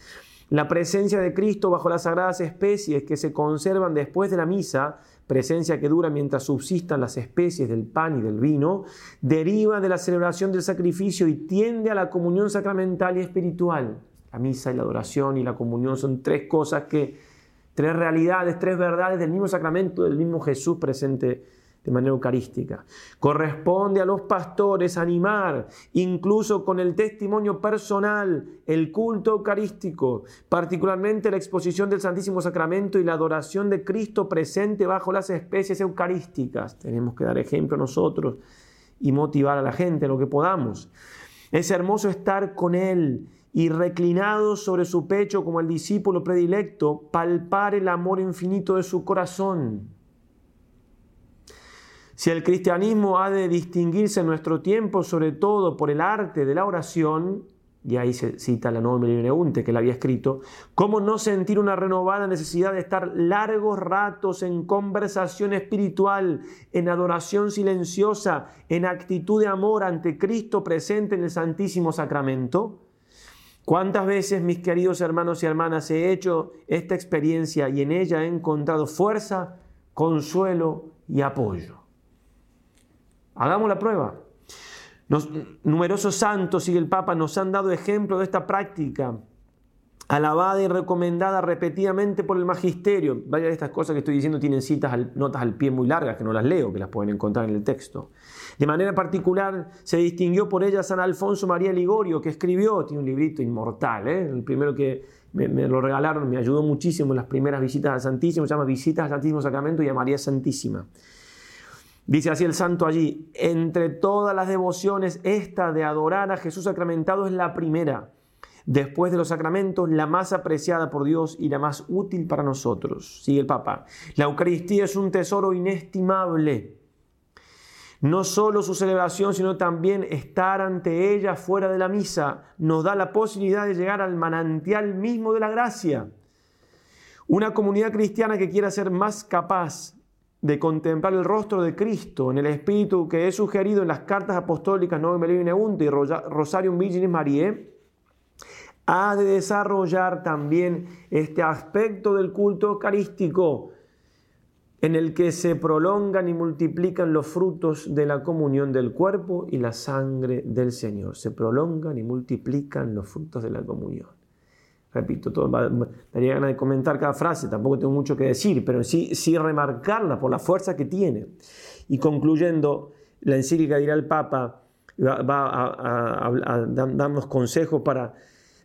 La presencia de Cristo bajo las sagradas especies que se conservan después de la misa, presencia que dura mientras subsistan las especies del pan y del vino, deriva de la celebración del sacrificio y tiende a la comunión sacramental y espiritual. La misa y la adoración y la comunión son tres cosas que, tres realidades, tres verdades del mismo sacramento, del mismo Jesús presente de manera eucarística. Corresponde a los pastores animar, incluso con el testimonio personal, el culto eucarístico, particularmente la exposición del Santísimo Sacramento y la adoración de Cristo presente bajo las especies eucarísticas. Tenemos que dar ejemplo nosotros y motivar a la gente lo que podamos. Es hermoso estar con Él y reclinado sobre su pecho como el discípulo predilecto, palpar el amor infinito de su corazón si el cristianismo ha de distinguirse en nuestro tiempo, sobre todo por el arte de la oración, y ahí se cita la Nueva Unte que la había escrito, ¿cómo no sentir una renovada necesidad de estar largos ratos en conversación espiritual, en adoración silenciosa, en actitud de amor ante Cristo presente en el Santísimo Sacramento? ¿Cuántas veces, mis queridos hermanos y hermanas, he hecho esta experiencia y en ella he encontrado fuerza, consuelo y apoyo? Hagamos la prueba. numerosos santos, y el Papa, nos han dado ejemplo de esta práctica, alabada y recomendada repetidamente por el magisterio. Varias de estas cosas que estoy diciendo tienen citas, notas al pie muy largas, que no las leo, que las pueden encontrar en el texto. De manera particular se distinguió por ella San Alfonso María Ligorio, que escribió, tiene un librito inmortal, ¿eh? el primero que me, lo regalaron, me ayudó muchísimo en las primeras visitas al Santísimo, se llama Visitas al Santísimo Sacramento y a María Santísima. Dice así el santo allí, entre todas las devociones, esta de adorar a Jesús sacramentado es la primera. Después de los sacramentos, la más apreciada por Dios y la más útil para nosotros. Sigue el Papa. La Eucaristía es un tesoro inestimable no solo su celebración, sino también estar ante ella fuera de la misa nos da la posibilidad de llegar al manantial mismo de la gracia. Una comunidad cristiana que quiera ser más capaz de contemplar el rostro de Cristo en el espíritu que he sugerido en las cartas apostólicas Nove Melio y y Rosarium Virginis Mariae, ha de desarrollar también este aspecto del culto eucarístico en el que se prolongan y multiplican los frutos de la comunión del cuerpo y la sangre del Señor. Se prolongan y multiplican los frutos de la comunión. Repito, todo, daría ganas de comentar cada frase, tampoco tengo mucho que decir, pero sí, sí remarcarla por la fuerza que tiene. Y concluyendo, la encíclica dirá el Papa, va, a, a darnos consejos para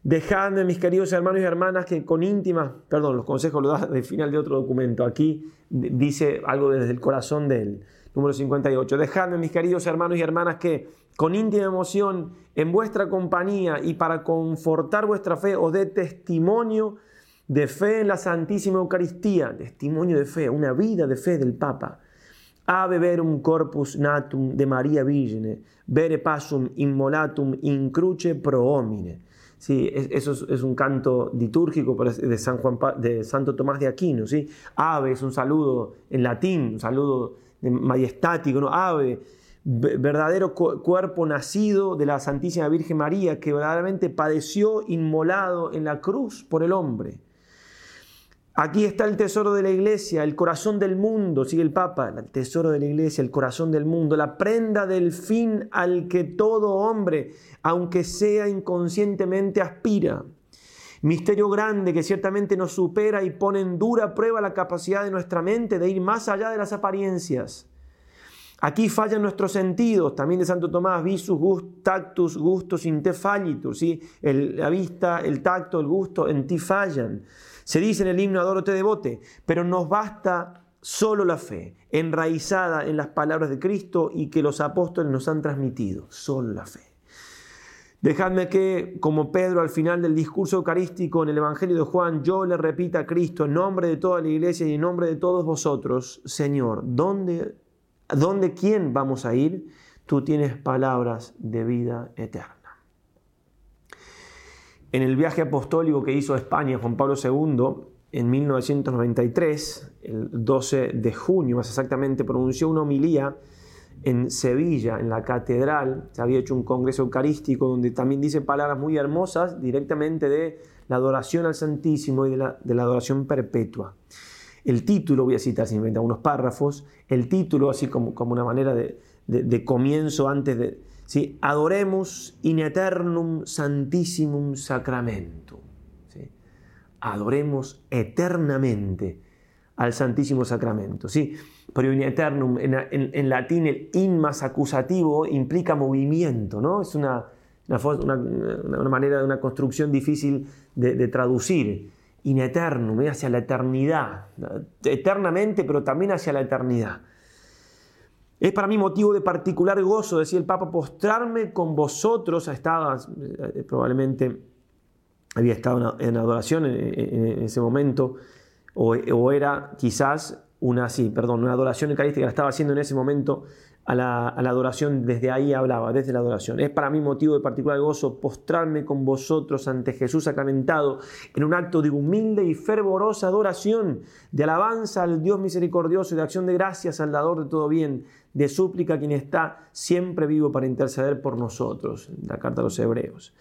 Dejadme, mis queridos hermanos y hermanas, que con íntima, perdón, los consejos los da al final de otro documento. Aquí dice algo desde el corazón del número 58. Dejadme, mis queridos hermanos y hermanas, que con íntima emoción, en vuestra compañía y para confortar vuestra fe, os dé testimonio de fe en la Santísima Eucaristía, testimonio de fe, una vida de fe del Papa. Ave verum corpus natum de María Virgine, vere pasum immolatum in cruce pro homine. Sí, eso es, un canto litúrgico de, San Juan, de Santo Tomás de Aquino. ¿sí? Ave es un saludo en latín, un saludo majestático, ¿no? Ave, verdadero cuerpo nacido de la Santísima Virgen María, que verdaderamente padeció inmolado en la cruz por el hombre. Aquí está el tesoro de la iglesia, el corazón del mundo, sigue el Papa, el tesoro de la iglesia, el corazón del mundo, la prenda del fin al que todo hombre, aunque sea inconscientemente, aspira. Misterio grande que ciertamente nos supera y pone en dura prueba la capacidad de nuestra mente de ir más allá de las apariencias. Aquí fallan nuestros sentidos, también de Santo Tomás, visus, gust, tactus, gustos, in te fallitur, ¿sí? la vista, el tacto, el gusto en ti fallan. Se dice en el himno Adoro te devote, pero nos basta solo la fe, enraizada en las palabras de Cristo y que los apóstoles nos han transmitido, solo la fe. Dejadme que, como Pedro al final del discurso eucarístico en el Evangelio de Juan, yo le repita a Cristo en nombre de toda la iglesia y en nombre de todos vosotros, Señor, ¿dónde, dónde quién vamos a ir? Tú tienes palabras de vida eterna. En el viaje apostólico que hizo a España Juan Pablo II en 1993, el 12 de junio más exactamente, pronunció una homilía en Sevilla, en la catedral. Se había hecho un congreso eucarístico donde también dice palabras muy hermosas directamente de la adoración al Santísimo y de la, adoración perpetua. El título, voy a citar simplemente algunos párrafos, el título, así como, como una manera de comienzo antes de, Adoremos in eternum santissimum sacramentum. Adoremos eternamente al Santísimo Sacramento. ¿sí? Pero in eternum, en, latín el in más acusativo implica movimiento, ¿no? Es una, una, manera de una construcción difícil de, traducir. In eternum, ¿eh? hacia la eternidad. Eternamente, pero también hacia la eternidad. Es para mí motivo de particular gozo, decía el Papa, postrarme con vosotros. Estaba, eh, probablemente había estado en adoración en, ese momento, o, era quizás una, sí, perdón, una adoración eucarística, la estaba haciendo en ese momento a la, adoración, desde ahí hablaba, desde la adoración. Es para mí motivo de particular gozo postrarme con vosotros ante Jesús sacramentado en un acto de humilde y fervorosa adoración, de alabanza al Dios misericordioso y de acción de gracias al dador de todo bien, de súplica a quien está siempre vivo para interceder por nosotros. La carta a los hebreos.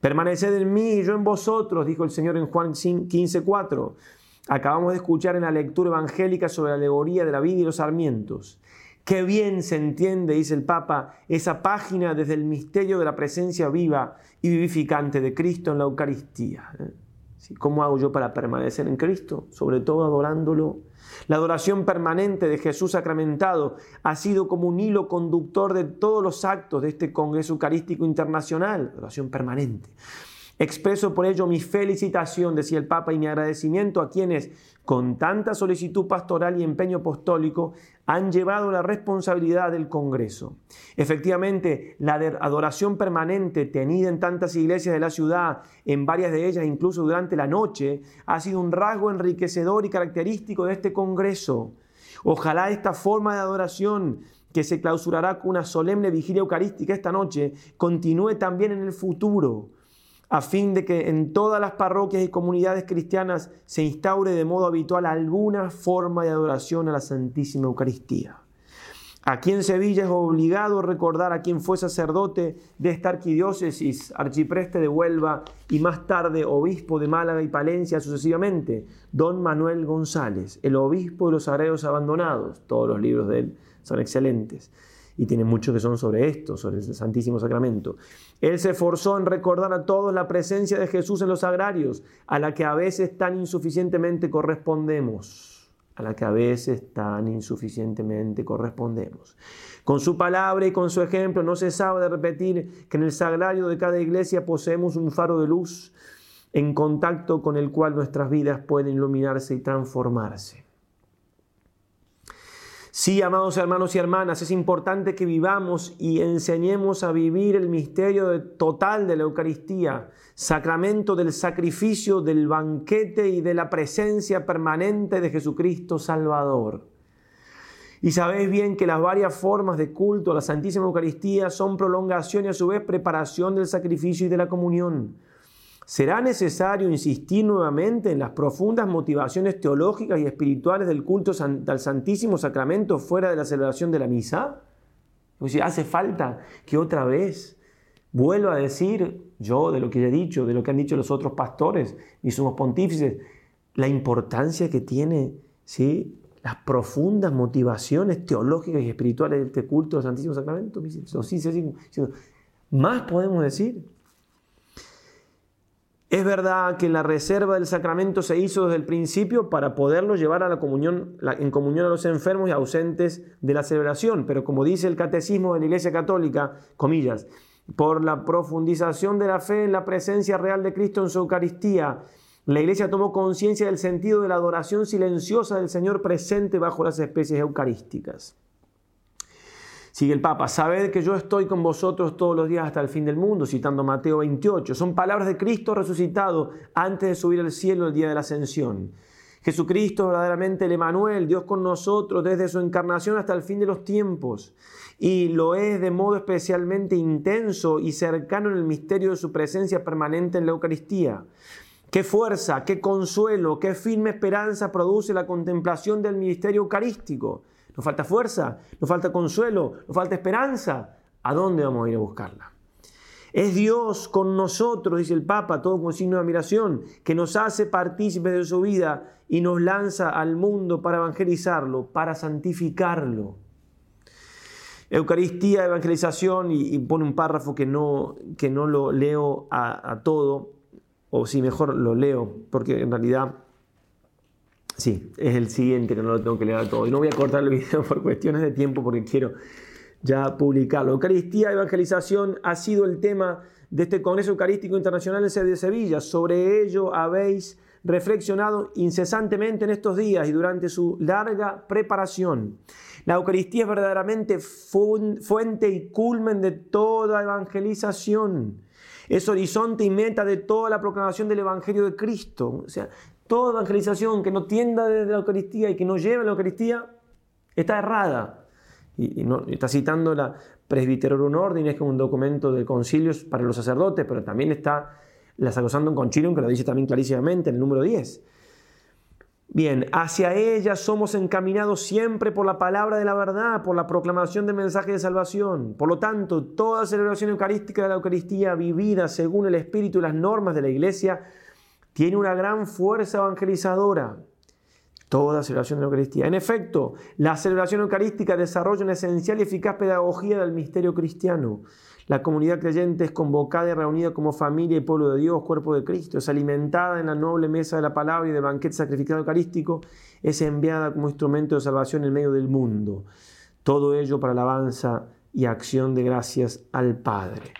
Permaneced en mí y yo en vosotros, dijo el Señor en Juan 15:4. Acabamos de escuchar en la lectura evangélica sobre la alegoría de la vida y los sarmientos. Qué bien se entiende, dice el Papa, esa página desde el misterio de la presencia viva y vivificante de Cristo en la Eucaristía. ¿eh? ¿Cómo hago yo para permanecer en Cristo? Sobre todo adorándolo. La adoración permanente de Jesús sacramentado ha sido como un hilo conductor de todos los actos de este Congreso Eucarístico Internacional. Adoración permanente. Expreso por ello mi felicitación, decía el Papa, y mi agradecimiento a quienes, con tanta solicitud pastoral y empeño apostólico, han llevado la responsabilidad del Congreso. Efectivamente, la adoración permanente tenida en tantas iglesias de la ciudad, en varias de ellas incluso durante la noche, ha sido un rasgo enriquecedor y característico de este Congreso. Ojalá esta forma de adoración que se clausurará con una solemne vigilia eucarística esta noche, continúe también en el futuro a fin de que en todas las parroquias y comunidades cristianas se instaure de modo habitual alguna forma de adoración a la Santísima Eucaristía. Aquí en Sevilla es obligado recordar a quien fue sacerdote de esta arquidiócesis, archipreste de Huelva y más tarde obispo de Málaga y Palencia sucesivamente, don Manuel González, el obispo de los Sagrados Abandonados. Todos los libros de él son excelentes y tiene muchos que son sobre esto, sobre el Santísimo Sacramento. Él se esforzó en recordar a todos la presencia de Jesús en los sagrarios, a la que a veces tan insuficientemente correspondemos, a la que a veces tan insuficientemente correspondemos. Con su palabra y con su ejemplo no cesaba de repetir que en el sagrario de cada iglesia poseemos un faro de luz en contacto con el cual nuestras vidas pueden iluminarse y transformarse. Sí, amados hermanos y hermanas, es importante que vivamos y enseñemos a vivir el misterio total de la Eucaristía, sacramento del sacrificio, del banquete y de la presencia permanente de Jesucristo Salvador. Y sabéis bien que las varias formas de culto a la Santísima Eucaristía son prolongación y a su vez preparación del sacrificio y de la comunión. ¿Será necesario insistir nuevamente en las profundas motivaciones teológicas y espirituales del culto al Santísimo Sacramento fuera de la celebración de la misa? Pues hace falta que otra vez vuelva a decir yo de lo que ya he dicho, de lo que han dicho los otros pastores y somos pontífices, la importancia que tiene ¿sí? las profundas motivaciones teológicas y espirituales de este culto al Santísimo Sacramento. Más podemos decir. Es verdad que la reserva del sacramento se hizo desde el principio para poderlo llevar a la comunión, en comunión a los enfermos y ausentes de la celebración, pero como dice el catecismo de la Iglesia Católica, comillas, por la profundización de la fe en la presencia real de Cristo en su Eucaristía, la Iglesia tomó conciencia del sentido de la adoración silenciosa del Señor presente bajo las especies eucarísticas. Sigue el Papa, sabed que yo estoy con vosotros todos los días hasta el fin del mundo, citando Mateo 28. Son palabras de Cristo resucitado antes de subir al cielo el día de la ascensión. Jesucristo verdaderamente el Emanuel, Dios con nosotros desde su encarnación hasta el fin de los tiempos. Y lo es de modo especialmente intenso y cercano en el misterio de su presencia permanente en la Eucaristía. Qué fuerza, qué consuelo, qué firme esperanza produce la contemplación del ministerio eucarístico. Nos falta fuerza, nos falta consuelo, nos falta esperanza. ¿A dónde vamos a ir a buscarla? Es Dios con nosotros, dice el Papa, todo con signo de admiración, que nos hace partícipes de su vida y nos lanza al mundo para evangelizarlo, para santificarlo. Eucaristía, evangelización, y, pone un párrafo que no, que no lo leo a, a todo, o si mejor lo leo, porque en realidad Sí, es el siguiente que no lo tengo que leer todo. Y no voy a cortar el video por cuestiones de tiempo porque quiero ya publicarlo. Eucaristía, evangelización ha sido el tema de este Congreso Eucarístico Internacional de Sevilla. Sobre ello habéis reflexionado incesantemente en estos días y durante su larga preparación. La Eucaristía es verdaderamente fuente y culmen de toda evangelización. Es horizonte y meta de toda la proclamación del Evangelio de Cristo. O sea, toda evangelización que no tienda desde la Eucaristía y que no lleve la Eucaristía está errada. Y, no, está citando la Presbyterorum Ordine, que es un documento de concilios para los sacerdotes, pero también está la Sacrosantum Concilium, que lo dice también clarísimamente en el número 10. Bien, hacia ella somos encaminados siempre por la palabra de la verdad, por la proclamación del mensaje de salvación. Por lo tanto, toda celebración eucarística de la Eucaristía vivida según el espíritu y las normas de la Iglesia tiene una gran fuerza evangelizadora. Toda celebración de la Eucaristía. En efecto, la celebración eucarística desarrolla una esencial y eficaz pedagogía del misterio cristiano. La comunidad creyente es convocada y reunida como familia y pueblo de Dios, cuerpo de Cristo, es alimentada en la noble mesa de la palabra y del banquete sacrificado eucarístico, es enviada como instrumento de salvación en medio del mundo. Todo ello para alabanza y acción de gracias al Padre.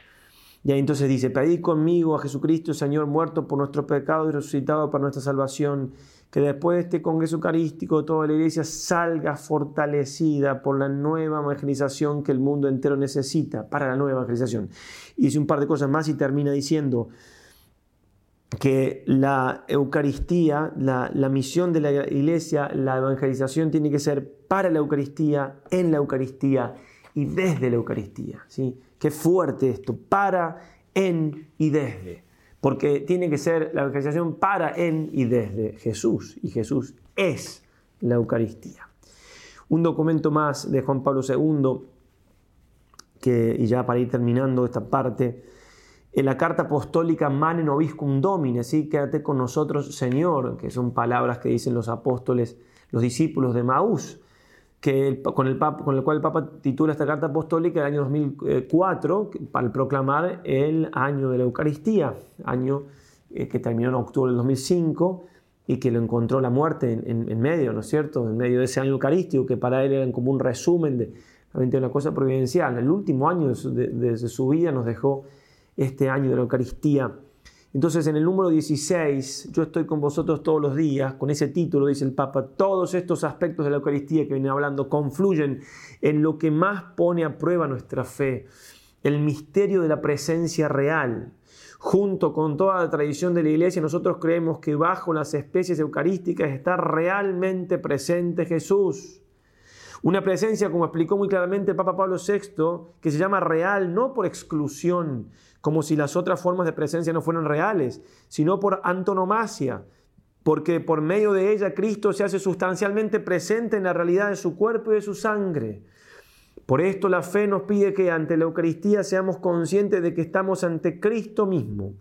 Y ahí entonces dice, pedid conmigo a Jesucristo, Señor, muerto por nuestro pecado y resucitado para nuestra salvación que después de este Congreso Eucarístico toda la Iglesia salga fortalecida por la nueva evangelización que el mundo entero necesita para la nueva evangelización. Y dice un par de cosas más y termina diciendo que la Eucaristía, la, la misión de la Iglesia, la evangelización tiene que ser para la Eucaristía, en la Eucaristía y desde la Eucaristía. ¿sí? Qué fuerte esto, para, en y desde porque tiene que ser la evangelización para, en y desde Jesús, y Jesús es la Eucaristía. Un documento más de Juan Pablo II, que, y ya para ir terminando esta parte, en la carta apostólica Mane Nobiscum Domine, ¿sí? quédate con nosotros, Señor, que son palabras que dicen los apóstoles, los discípulos de Maús que con, el con el cual el Papa titula esta carta apostólica el año 2004 para proclamar el año de la Eucaristía, año eh, que terminó en octubre del 2005 y que lo encontró la muerte en, medio, ¿no es cierto? En medio de ese año eucarístico que para él era como un resumen de realmente una cosa providencial. El último año de de su vida nos dejó este año de la Eucaristía entonces en el número 16, yo estoy con vosotros todos los días, con ese título, dice el Papa, todos estos aspectos de la Eucaristía que viene hablando confluyen en lo que más pone a prueba nuestra fe, el misterio de la presencia real. Junto con toda la tradición de la Iglesia, nosotros creemos que bajo las especies eucarísticas está realmente presente Jesús. Una presencia, como explicó muy claramente el Papa Pablo VI, que se llama real no por exclusión, como si las otras formas de presencia no fueran reales, sino por antonomasia, porque por medio de ella Cristo se hace sustancialmente presente en la realidad de su cuerpo y de su sangre. Por esto la fe nos pide que ante la Eucaristía seamos conscientes de que estamos ante Cristo mismo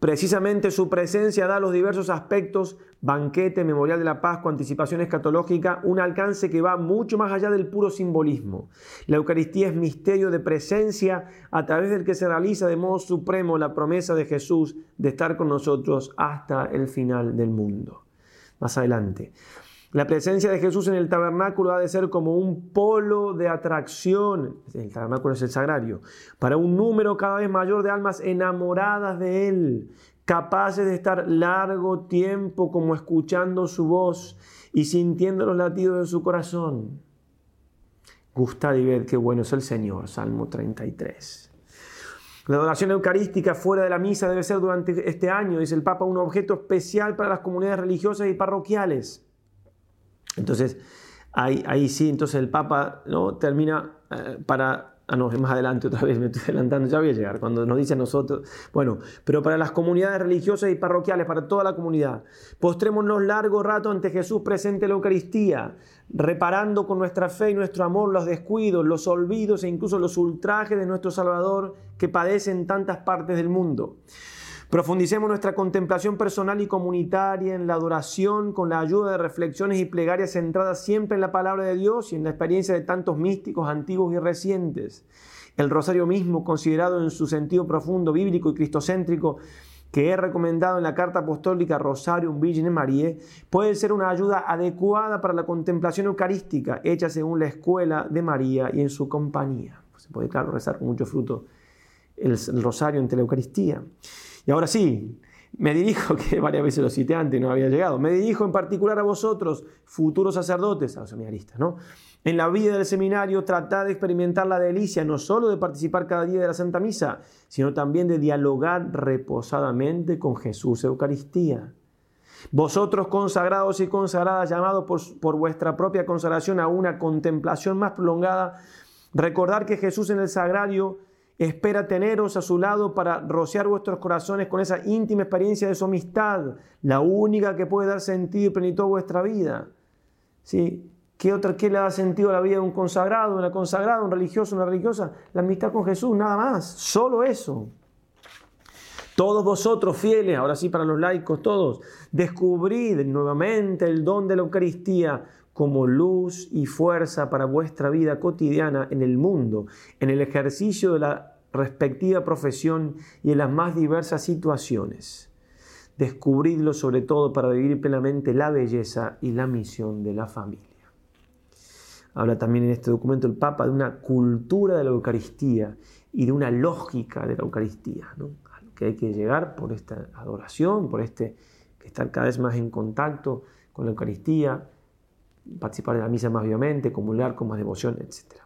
Precisamente su presencia da los diversos aspectos, banquete, memorial de la Pascua, anticipación escatológica, un alcance que va mucho más allá del puro simbolismo. La Eucaristía es misterio de presencia a través del que se realiza de modo supremo la promesa de Jesús de estar con nosotros hasta el final del mundo. Más adelante. La presencia de Jesús en el tabernáculo ha de ser como un polo de atracción, el tabernáculo es el sagrario, para un número cada vez mayor de almas enamoradas de Él, capaces de estar largo tiempo como escuchando su voz y sintiendo los latidos de su corazón. Gustad y ver qué bueno es el Señor, Salmo 33. La adoración eucarística fuera de la misa debe ser durante este año, dice el Papa, un objeto especial para las comunidades religiosas y parroquiales. Entonces, ahí, ahí sí, entonces el Papa ¿no? termina eh, para... Ah, no, más adelante otra vez me estoy adelantando, ya voy a llegar, cuando nos dice a nosotros, bueno, pero para las comunidades religiosas y parroquiales, para toda la comunidad, postrémonos largo rato ante Jesús presente en la Eucaristía, reparando con nuestra fe y nuestro amor los descuidos, los olvidos e incluso los ultrajes de nuestro Salvador que padece en tantas partes del mundo. Profundicemos nuestra contemplación personal y comunitaria en la adoración con la ayuda de reflexiones y plegarias centradas siempre en la palabra de Dios y en la experiencia de tantos místicos antiguos y recientes. El rosario mismo, considerado en su sentido profundo, bíblico y cristocéntrico, que he recomendado en la carta apostólica Rosarium Virgine Marie, puede ser una ayuda adecuada para la contemplación eucarística, hecha según la escuela de María y en su compañía. Se puede, claro, rezar con mucho fruto el, rosario ante la Eucaristía. Y ahora sí, me dirijo, que varias veces lo cité antes no había llegado, me dirijo en particular a vosotros, futuros sacerdotes, a los seminaristas, ¿no? En la vida del seminario tratad de experimentar la delicia no solo de participar cada día de la Santa Misa, sino también de dialogar reposadamente con Jesús Eucaristía. Vosotros consagrados y consagradas, llamados por, por vuestra propia consagración a una contemplación más prolongada, recordar que Jesús en el sagrario espera teneros a su lado para rociar vuestros corazones con esa íntima experiencia de su amistad, la única que puede dar sentido y plenitud a vuestra vida. ¿Sí? ¿Qué, otra, ¿Qué le da sentido a la vida de un consagrado, una consagrada, un religioso, una religiosa? La amistad con Jesús, nada más, solo eso. Todos vosotros fieles, ahora sí para los laicos, todos, descubrid nuevamente el don de la Eucaristía como luz y fuerza para vuestra vida cotidiana en el mundo, en el ejercicio de la respectiva profesión y en las más diversas situaciones. Descubridlo sobre todo para vivir plenamente la belleza y la misión de la familia. Habla también en este documento el Papa de una cultura de la Eucaristía y de una lógica de la Eucaristía, ¿no? que hay que llegar por esta adoración, por este estar cada vez más en contacto con la Eucaristía, participar de la misa más vivamente, comulgar con más devoción, etc.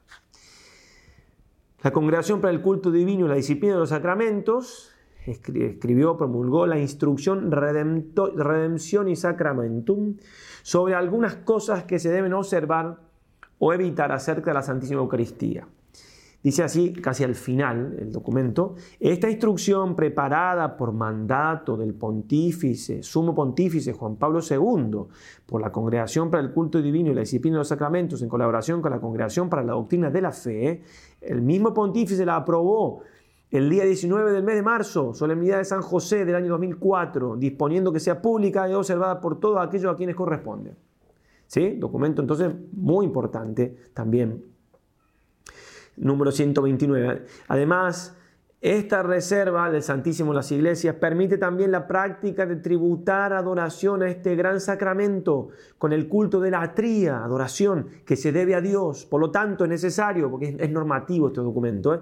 La Congregación para el Culto Divino y la Disciplina de los Sacramentos escribió, promulgó la instrucción Redemption y Sacramentum sobre algunas cosas que se deben observar o evitar acerca de la Santísima Eucaristía. Dice así, casi al final el documento, esta instrucción preparada por mandato del pontífice, sumo pontífice Juan Pablo II, por la Congregación para el Culto Divino y la Disciplina de los Sacramentos, en colaboración con la Congregación para la Doctrina de la Fe, el mismo pontífice la aprobó el día 19 del mes de marzo, solemnidad de San José del año 2004, disponiendo que sea pública y observada por todos aquellos a quienes corresponde. ¿Sí? Documento entonces muy importante también número 129. Además, esta reserva del Santísimo en las iglesias permite también la práctica de tributar adoración a este gran sacramento con el culto de la tría, adoración que se debe a Dios. Por lo tanto, es necesario, porque es, normativo este documento, ¿eh?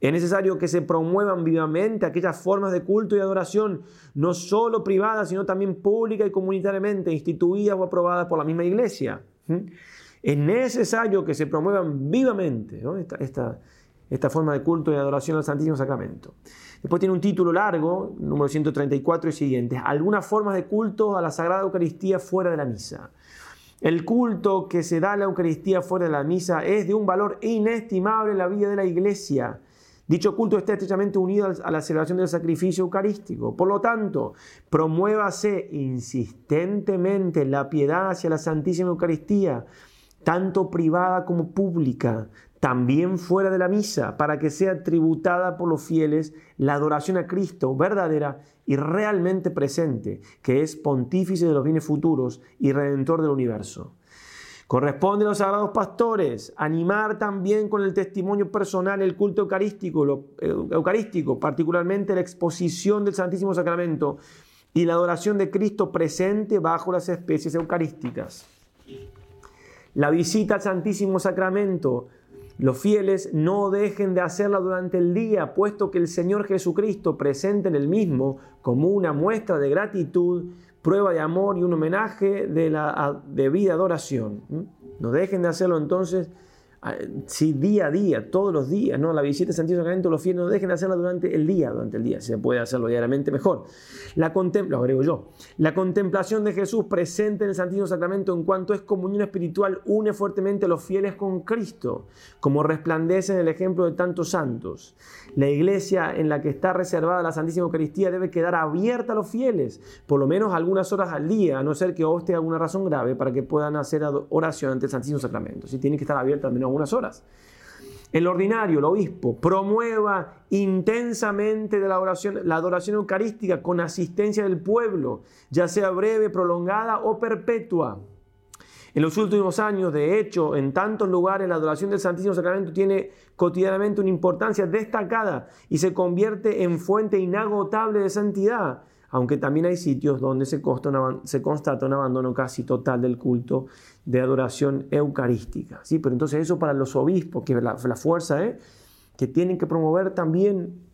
es necesario que se promuevan vivamente aquellas formas de culto y adoración, no solo privadas, sino también públicas y comunitariamente, instituidas o aprobadas por la misma iglesia. Es necesario que se promuevan vivamente esta, esta, forma de culto y adoración al Santísimo Sacramento. Después tiene un título largo, número 134 y siguientes, algunas formas de culto a la Sagrada Eucaristía fuera de la misa. El culto que se da a la Eucaristía fuera de la misa es de un valor inestimable en la vida de la iglesia. Dicho culto está estrechamente unido a la celebración del sacrificio eucarístico. Por lo tanto, promuévase insistentemente la piedad hacia la Santísima Eucaristía, tanto privada como pública, también fuera de la misa, para que sea tributada por los fieles la adoración a Cristo verdadera y realmente presente, que es pontífice de los bienes futuros y redentor del universo. Corresponde a los sagrados pastores animar también con el testimonio personal el culto eucarístico, particularmente la exposición del Santísimo Sacramento y la adoración de Cristo presente bajo las especies eucarísticas la visita al Santísimo Sacramento, los fieles no dejen de hacerla durante el día, puesto que el Señor Jesucristo presente en el mismo como una muestra de gratitud, prueba de amor y un homenaje de la debida adoración. No dejen de hacerlo entonces sí, día a día, todos los días, ¿no? La visita al Santísimo Sacramento, los fieles no dejen de hacerla durante el día, durante el día, si se puede hacerlo diariamente mejor. La lo agrego yo. La contemplación de Jesús presente en el Santísimo Sacramento en cuanto es comunión espiritual une fuertemente a los fieles con Cristo, como resplandece en el ejemplo de tantos santos. La iglesia en la que está reservada la Santísima Eucaristía debe quedar abierta a los fieles, por lo menos algunas horas al día, a no ser que oste alguna razón grave para que puedan hacer oración ante el Santísimo Sacramento. Si tiene que estar abierta al menos algunas horas. El ordinario, el obispo, promueva intensamente la, la adoración eucarística con asistencia del pueblo, ya sea breve, prolongada o perpetua. En los últimos años, de hecho, en tantos lugares la adoración del Santísimo Sacramento tiene cotidianamente una importancia destacada y se convierte en fuente inagotable de santidad, aunque también hay sitios donde se, constata un abandono casi total del culto de adoración eucarística. ¿sí? Pero entonces eso para los obispos, que la, la fuerza, ¿eh? que tienen que promover también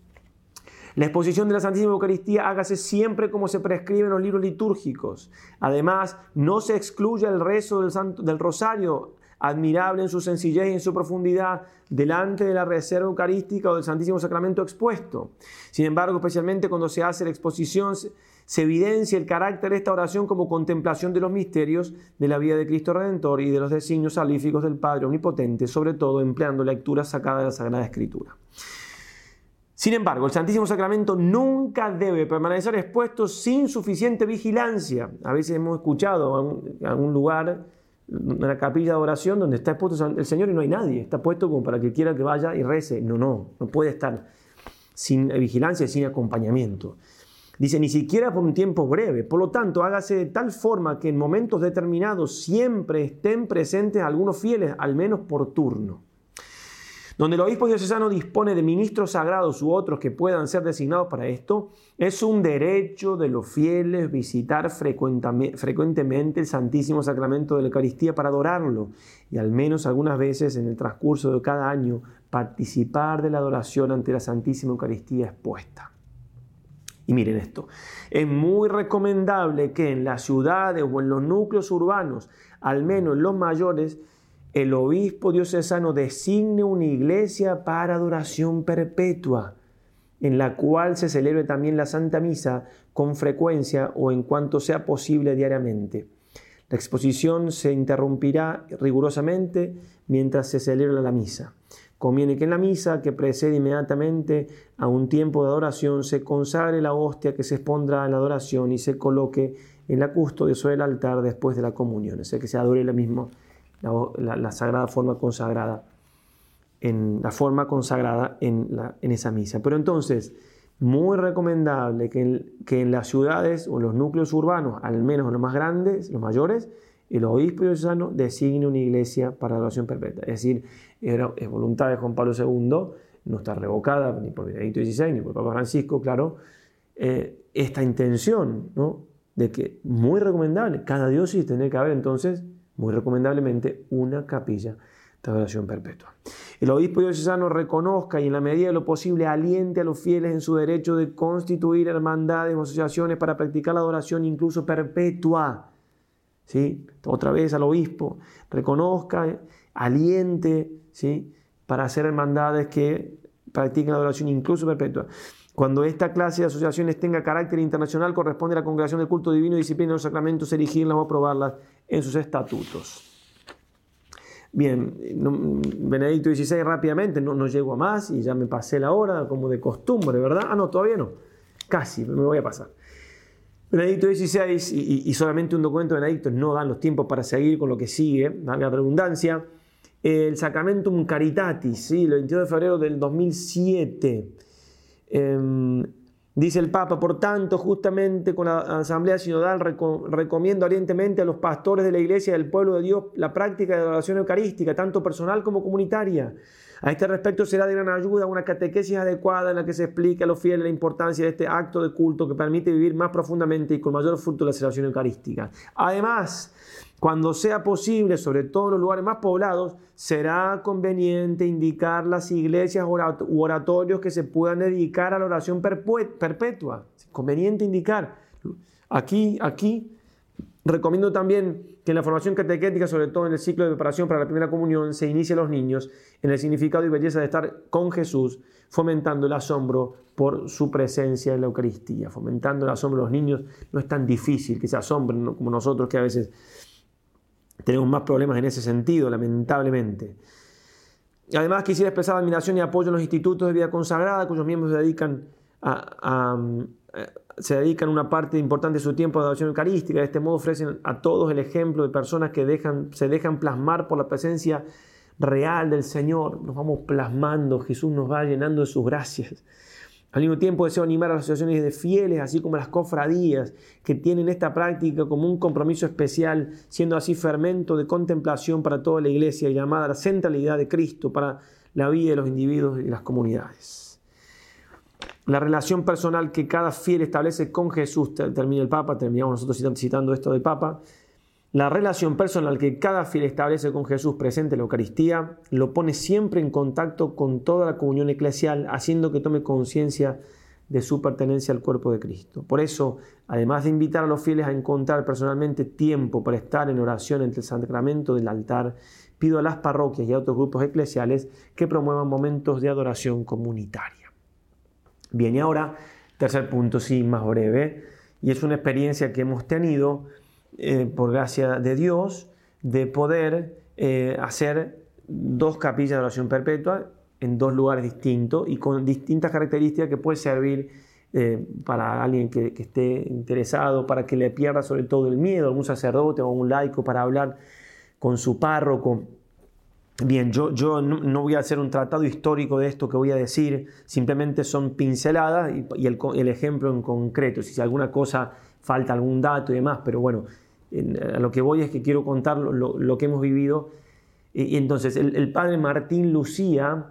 la exposición de la Santísima Eucaristía hágase siempre como se prescribe en los libros litúrgicos. Además, no se excluya el rezo del, Rosario, admirable en su sencillez y en su profundidad, delante de la reserva eucarística o del Santísimo Sacramento expuesto. Sin embargo, especialmente cuando se hace la exposición, se evidencia el carácter de esta oración como contemplación de los misterios de la vida de Cristo Redentor y de los designios salíficos del Padre Omnipotente, sobre todo empleando lecturas sacadas de la Sagrada Escritura. Sin embargo, el Santísimo Sacramento nunca debe permanecer expuesto sin suficiente vigilancia. A veces hemos escuchado en algún lugar, una capilla de oración, donde está expuesto el Señor y no hay nadie. Está puesto como para que quiera que vaya y rece. No, no, no puede estar sin vigilancia y sin acompañamiento. Dice, ni siquiera por un tiempo breve. Por lo tanto, hágase de tal forma que en momentos determinados siempre estén presentes algunos fieles, al menos por turno. Donde el obispo diocesano dispone de ministros sagrados u otros que puedan ser designados para esto, es un derecho de los fieles visitar frecuentemente el Santísimo Sacramento de la Eucaristía para adorarlo y al menos algunas veces en el transcurso de cada año participar de la adoración ante la Santísima Eucaristía expuesta. Y miren esto, es muy recomendable que en las ciudades o en los núcleos urbanos, al menos en los mayores, el obispo diocesano designe una iglesia para adoración perpetua, en la cual se celebre también la Santa Misa con frecuencia o en cuanto sea posible diariamente. La exposición se interrumpirá rigurosamente mientras se celebra la misa. Conviene que en la misa, que precede inmediatamente a un tiempo de adoración, se consagre la hostia que se expondrá en la adoración y se coloque en la custodia sobre el altar después de la comunión, o sea que se adore la misma la, sagrada forma consagrada, en la forma consagrada en, en, esa misa. Pero entonces, muy recomendable que en, que en las ciudades o los núcleos urbanos, al menos los más grandes, los mayores, el obispo diocesano designe una iglesia para la oración perpetua. Es decir, era, es voluntad de Juan Pablo II, no está revocada ni por Benedicto XVI ni por Papa Francisco, claro, eh, esta intención, ¿no? De que muy recomendable, cada diócesis tiene que haber entonces muy recomendablemente una capilla de adoración perpetua. El obispo diocesano reconozca y en la medida de lo posible aliente a los fieles en su derecho de constituir hermandades o asociaciones para practicar la adoración incluso perpetua. ¿Sí? Otra vez al obispo, reconozca, aliente ¿sí? para hacer hermandades que practiquen la adoración incluso perpetua. Cuando esta clase de asociaciones tenga carácter internacional, corresponde a la Congregación del Culto Divino y Disciplina de los Sacramentos erigirlas o aprobarlas en sus estatutos. Bien, Benedicto XVI rápidamente, no, no llego a más y ya me pasé la hora como de costumbre, ¿verdad? Ah, no, todavía no. Casi, me voy a pasar. Benedicto XVI y, solamente un documento de Benedicto no dan los tiempos para seguir con lo que sigue, valga la redundancia. El Sacramentum Caritatis, ¿sí? el 22 de febrero del 2007. Dice el Papa, por tanto, justamente con la Asamblea Sinodal recomiendo ardientemente a los pastores de la Iglesia del pueblo de Dios la práctica de oración eucarística, tanto personal como comunitaria. A este respecto será de gran ayuda una catequesis adecuada en la que se explique a los fieles la importancia de este acto de culto que permite vivir más profundamente y con mayor fruto la celebración eucarística. Además, cuando sea posible, sobre todo en los lugares más poblados, será conveniente indicar las iglesias u oratorios que se puedan dedicar a la oración perpetua. Conveniente indicar. Aquí, aquí, recomiendo también que en la formación catequética, sobre todo en el ciclo de preparación para la primera comunión, se inicie a los niños en el significado y belleza de estar con Jesús, fomentando el asombro por su presencia en la Eucaristía. Fomentando el asombro de los niños no es tan difícil que se asombren como nosotros que a veces tenemos más problemas en ese sentido, lamentablemente. Además, quisiera expresar admiración y apoyo a los institutos de vida consagrada, cuyos miembros se dedican eh, se dedican una parte importante de su tiempo a la adoración eucarística. De este modo ofrecen a todos el ejemplo de personas que dejan, se dejan plasmar por la presencia real del Señor. Nos vamos plasmando, Jesús nos va llenando de sus gracias. Al mismo tiempo deseo animar a las asociaciones de fieles, así como las cofradías, que tienen esta práctica como un compromiso especial, siendo así fermento de contemplación para toda la iglesia, llamada a la centralidad de Cristo para la vida de los individuos y las comunidades. La relación personal que cada fiel establece con Jesús, termina el Papa, terminamos nosotros citando esto del Papa, la relación personal que cada fiel establece con Jesús presente en la Eucaristía lo pone siempre en contacto con toda la comunión eclesial, haciendo que tome conciencia de su pertenencia al cuerpo de Cristo. Por eso, además de invitar a los fieles a encontrar personalmente tiempo para estar en oración entre el sacramento del altar, pido a las parroquias y a otros grupos eclesiales que promuevan momentos de adoración comunitaria. Bien, y ahora, tercer punto, sí, más breve, y es una experiencia que hemos tenido eh, por gracia de Dios, de poder eh, hacer dos capillas de oración perpetua en dos lugares distintos y con distintas características que puede servir eh, para alguien que, esté interesado, para que le pierda sobre todo el miedo, algún sacerdote o un laico para hablar con su párroco. Bien, yo, yo no, voy a hacer un tratado histórico de esto que voy a decir, simplemente son pinceladas y, el, ejemplo en concreto, si alguna cosa falta algún dato y demás, pero bueno, a lo que voy es que quiero contar lo, que hemos vivido. Y, entonces, el, padre Martín Lucía,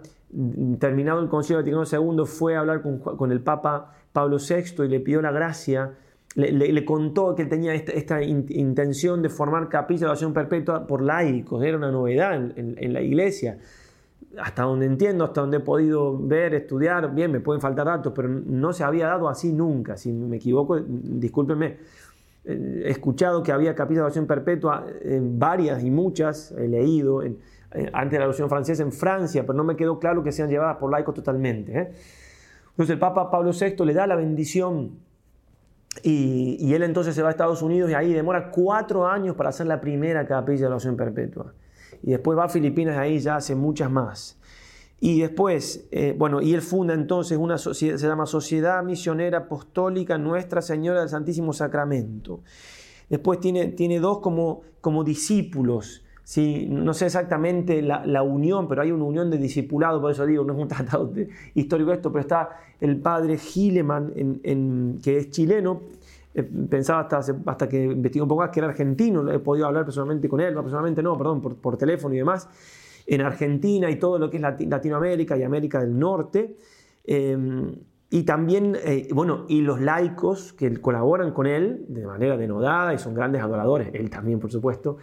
terminado el Concilio Vaticano II, fue a hablar con, el Papa Pablo VI y le pidió la gracia le, contó que tenía esta, intención de formar capillas de oración perpetua por laicos, era una novedad en, la iglesia. Hasta donde entiendo, hasta donde he podido ver, estudiar, bien, me pueden faltar datos, pero no se había dado así nunca. Si me equivoco, discúlpenme. Eh, he escuchado que había capillas de oración perpetua, en varias y muchas, he leído, en, eh, antes de la Revolución Francesa en Francia, pero no me quedó claro que sean llevadas por laicos totalmente. ¿eh? Entonces el Papa Pablo VI le da la bendición y, él entonces se va a Estados Unidos y ahí demora cuatro años para hacer la primera capilla de la oración perpetua. Y después va a Filipinas y ahí ya hace muchas más. Y después, eh, bueno, y él funda entonces una sociedad, se llama Sociedad Misionera Apostólica Nuestra Señora del Santísimo Sacramento. Después tiene, tiene dos como, como discípulos. ¿sí? No sé exactamente la, unión, pero hay una unión de discipulado, por eso digo, no es un tratado histórico esto, pero está el padre Gileman, en, que es chileno, eh, pensaba hasta, hasta que investigué un poco más que era argentino, he podido hablar personalmente con él, personalmente no, perdón, por, teléfono y demás, en Argentina y todo lo que es Latinoamérica y América del Norte. Em, y también, eh, bueno, y los laicos que colaboran con él de manera denodada y son grandes adoradores, él también, por supuesto.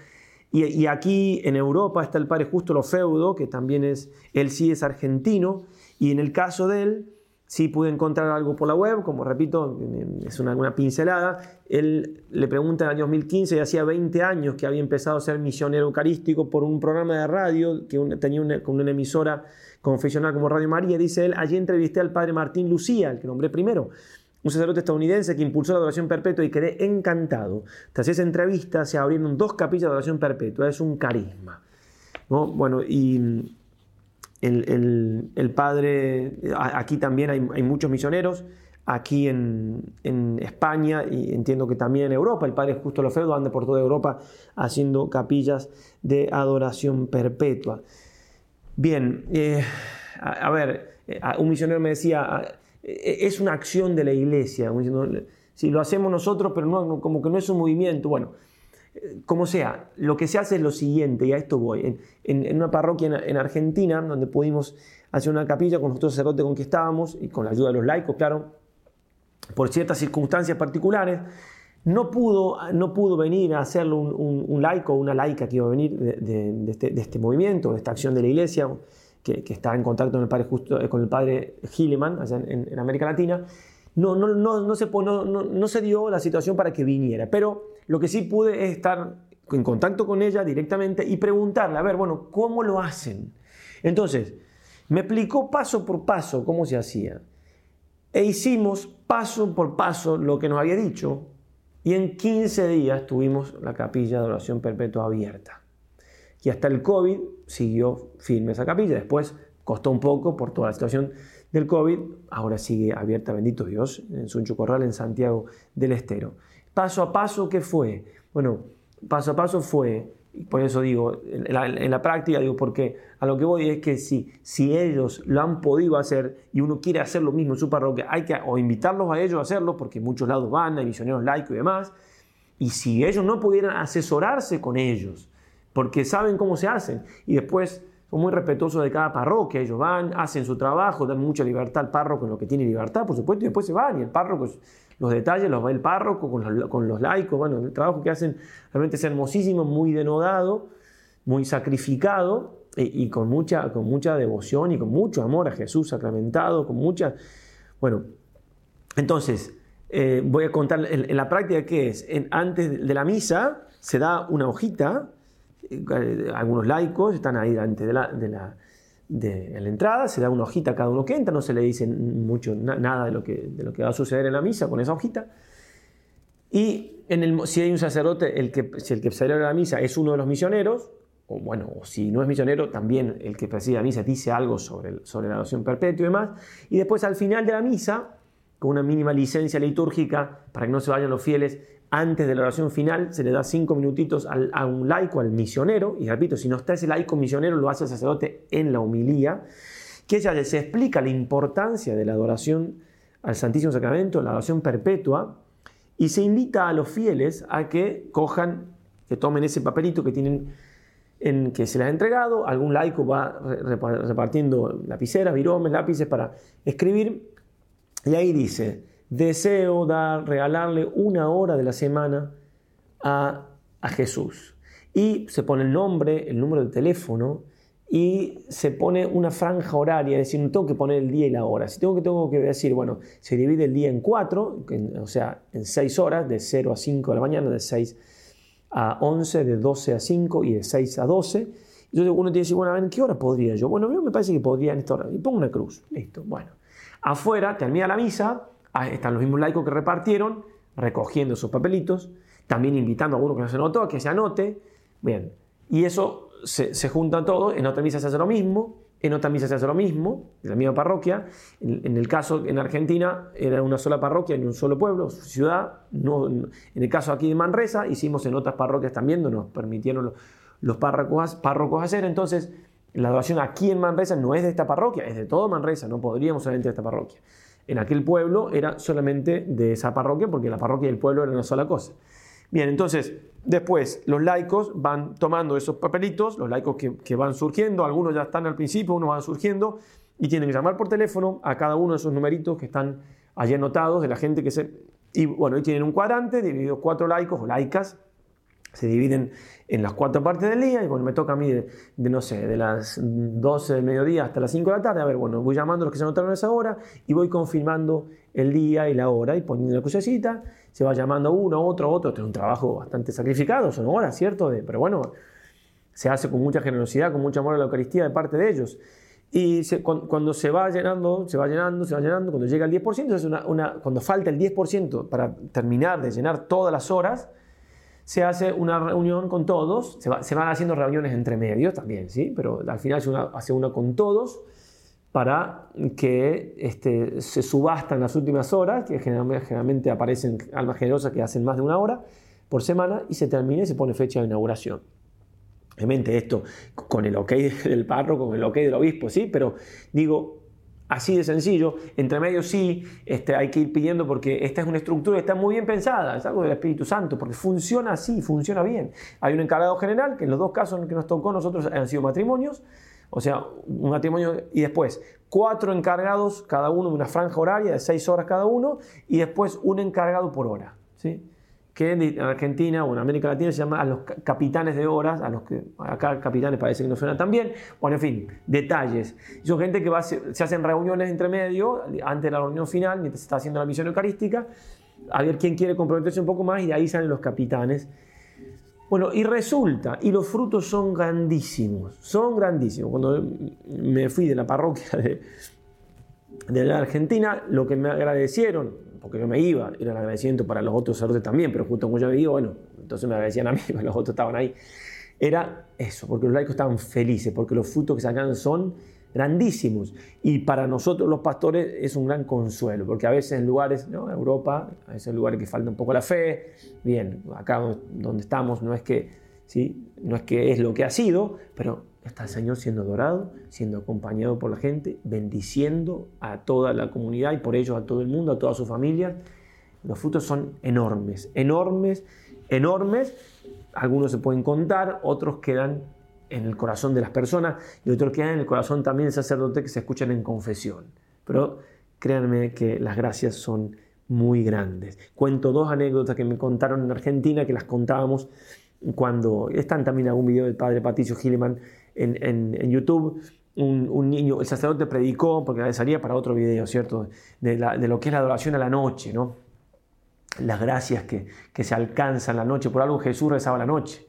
Y, aquí en Europa está el padre Justo Lofeudo, que también es, él sí es argentino, y en el caso de él, Sí pude encontrar algo por la web, como repito, es una, pincelada. Él le pregunta en el año 2015, y hacía 20 años que había empezado a ser misionero eucarístico por un programa de radio que tenía con una emisora confesional como Radio María. Dice él, allí entrevisté al padre Martín Lucía, el que nombré primero, un sacerdote estadounidense que impulsó la adoración perpetua y quedé encantado. Tras esa entrevista se abrieron dos capillas de adoración perpetua, es un carisma. ¿no? Bueno, y el, padre, aquí también hay, muchos misioneros, aquí en, España y entiendo que también en Europa, el padre Justo Lofeudo anda por toda Europa haciendo capillas de adoración perpetua. Bien, eh, a, ver, eh, un misionero me decía, eh, es una acción de la iglesia, si lo hacemos nosotros, pero no, como que no es un movimiento, bueno, como sea, lo que se hace es lo siguiente, y a esto voy. En, una parroquia en, Argentina, donde pudimos hacer una capilla con nuestro sacerdote con que estábamos, y con la ayuda de los laicos, claro, por ciertas circunstancias particulares, no pudo, no pudo venir a hacerlo un, laico o una laica que iba a venir este, de, este, movimiento, de esta acción de la iglesia, que, está en contacto con el padre, Justo, con el padre Hilleman, allá en, América Latina. No, no, no, no, se, no, no se dio la situación para que viniera, pero lo que sí pude es estar en contacto con ella directamente y preguntarle, a ver, bueno, ¿cómo lo hacen? Entonces, me explicó paso por paso cómo se hacía. E hicimos paso por paso lo que nos había dicho. Y en 15 días tuvimos la capilla de oración perpetua abierta. Y hasta el COVID siguió firme esa capilla. Después costó un poco por toda la situación del COVID. Ahora sigue abierta, bendito Dios, en Suncho Corral, en Santiago del Estero. Paso a paso, ¿qué fue? Bueno, paso a paso fue, y por eso digo, en la, práctica digo, porque a lo que voy es que si, si ellos lo han podido hacer y uno quiere hacer lo mismo en su parroquia, hay que o invitarlos a ellos a hacerlo, porque muchos lados van, hay misioneros laicos y demás, y si ellos no pudieran asesorarse con ellos, porque saben cómo se hacen, y después son muy respetuosos de cada parroquia, ellos van, hacen su trabajo, dan mucha libertad al párroco en lo que tiene libertad, por supuesto, y después se van, y el párroco los detalles los va el párroco con los, laicos, bueno, el trabajo que hacen realmente es hermosísimo, muy denodado, muy sacrificado y, con, mucha, con mucha devoción y con mucho amor a Jesús sacramentado, con mucha... Bueno, entonces, eh, voy a contar en, la práctica qué es. antes de la misa se da una hojita, eh, algunos laicos están ahí delante de la de, la entrada, se da una hojita a cada uno que entra, no se le dice mucho, nada de lo, que, de lo que va a suceder en la misa con esa hojita. Y en el, si hay un sacerdote, el que, si el que celebra la misa es uno de los misioneros, o bueno, si no es misionero, también el que preside la misa dice algo sobre, sobre la adoración perpetua y demás. Y después al final de la misa, con una mínima licencia litúrgica, para que no se vayan los fieles, antes de la oración final se le da cinco minutitos a un laico, al misionero, y repito, si no está ese laico misionero, lo hace el sacerdote en la homilía, que ya se explica la importancia de la adoración al Santísimo Sacramento, la adoración perpetua, y se invita a los fieles a que cojan, que tomen ese papelito que tienen en que se les ha entregado, algún laico va repartiendo lapiceras, viromes, lápices para escribir, y ahí dice, deseo dar, regalarle una hora de la semana a, a Jesús. Y se pone el nombre, el número de teléfono, y se pone una franja horaria, es decir, no tengo que poner el día y la hora. Si tengo que, tengo que decir, bueno, se divide el día en cuatro, o sea, en seis horas, de 0 a 5 de la mañana, de 6 a 11, de 12 a 5 y de 6 a 12. Entonces uno tiene que decir, bueno, a ver, ¿en qué hora podría yo? Bueno, me parece que podría en esta hora. Y pongo una cruz. Listo, bueno. Afuera termina la misa, están los mismos laicos que repartieron, recogiendo esos papelitos, también invitando a uno que no se anotó a que se anote. Bien, y eso se, se junta todo, en otra misa se hace lo mismo, en otra misa se hace lo mismo, en la misma parroquia. En, el caso en Argentina era una sola parroquia en un solo pueblo, ciudad. No, en el caso aquí de Manresa, hicimos en otras parroquias también, no nos permitieron los, párrocos hacer. Entonces, la adoración aquí en Manresa no es de esta parroquia, es de todo Manresa, no podríamos solamente de esta parroquia. En aquel pueblo era solamente de esa parroquia, porque la parroquia y el pueblo era una sola cosa. Bien, entonces, después los laicos van tomando esos papelitos, los laicos que, van surgiendo, algunos ya están al principio, unos van surgiendo, y tienen que llamar por teléfono a cada uno de esos numeritos que están allí anotados de la gente que se... Y bueno, ahí tienen un cuadrante dividido cuatro laicos o laicas, se dividen en las cuatro partes del día y bueno, me toca a mí de, no sé, de las 12 del mediodía hasta las 5 de la tarde, a ver, bueno, voy llamando a los que se anotaron a esa hora y voy confirmando el día y la hora y poniendo la crucecita, se va llamando uno, otro, otro, es un trabajo bastante sacrificado, son horas, ¿cierto? pero bueno, se hace con mucha generosidad, con mucho amor a la Eucaristía de parte de ellos. Y cuando, se va llenando, se va llenando, se va llenando, cuando llega el 10%, es una, cuando falta el 10% para terminar de llenar todas las horas, se hace una reunión con todos, se, van haciendo reuniones entre medios también, ¿sí? pero al final se hace una con todos para que este, se subastan las últimas horas, que generalmente, generalmente, aparecen almas generosas que hacen más de una hora por semana, y se termina y se pone fecha de inauguración. Obviamente esto con el ok del párroco, con el ok del obispo, ¿sí? Pero digo, Así de sencillo. Entre medio sí este, hay que ir pidiendo porque esta es una estructura que está muy bien pensada, es algo del Espíritu Santo, porque funciona así, funciona bien. Hay un encargado general, que en los dos casos en que nos tocó nosotros han sido matrimonios, o sea, un matrimonio y después cuatro encargados, cada uno de una franja horaria de seis horas cada uno, y después un encargado por hora. ¿sí? Que en Argentina o en América Latina se llama a los capitanes de horas, a los que acá capitanes parece que no suena tan bien, bueno, en fin, detalles. Son gente que va, se hacen reuniones entre medio, antes de la reunión final, mientras se está haciendo la misión eucarística, a ver quién quiere comprometerse un poco más y de ahí salen los capitanes. Bueno, y resulta, y los frutos son grandísimos, son grandísimos. Cuando me fui de la parroquia de, de la Argentina, lo que me agradecieron, porque yo me iba, era el agradecimiento para los otros sacerdotes también, pero justo como yo me iba, bueno, entonces me agradecían a mí, los otros estaban ahí. Era eso, porque los laicos estaban felices, porque los frutos que sacan son grandísimos. Y para nosotros los pastores es un gran consuelo, porque a veces en lugares, ¿no? Europa, a veces en lugares que falta un poco la fe, bien, acá donde estamos no es que, ¿sí? no es que es lo que ha sido, pero está el Señor siendo adorado, siendo acompañado por la gente, bendiciendo a toda la comunidad y por ello a todo el mundo, a toda su familia. Los frutos son enormes, enormes, enormes. Algunos se pueden contar, otros quedan en el corazón de las personas y otros quedan en el corazón también del sacerdote que se escuchan en confesión. Pero créanme que las gracias son muy grandes. Cuento dos anécdotas que me contaron en Argentina, que las contábamos cuando están también en algún video del padre Patricio Gilliman en, YouTube, un, niño, el sacerdote predicó, porque salía para otro video, ¿cierto? De, lo que es la adoración a la noche, ¿no? Las gracias que, se alcanzan la noche. Por algo Jesús rezaba la noche.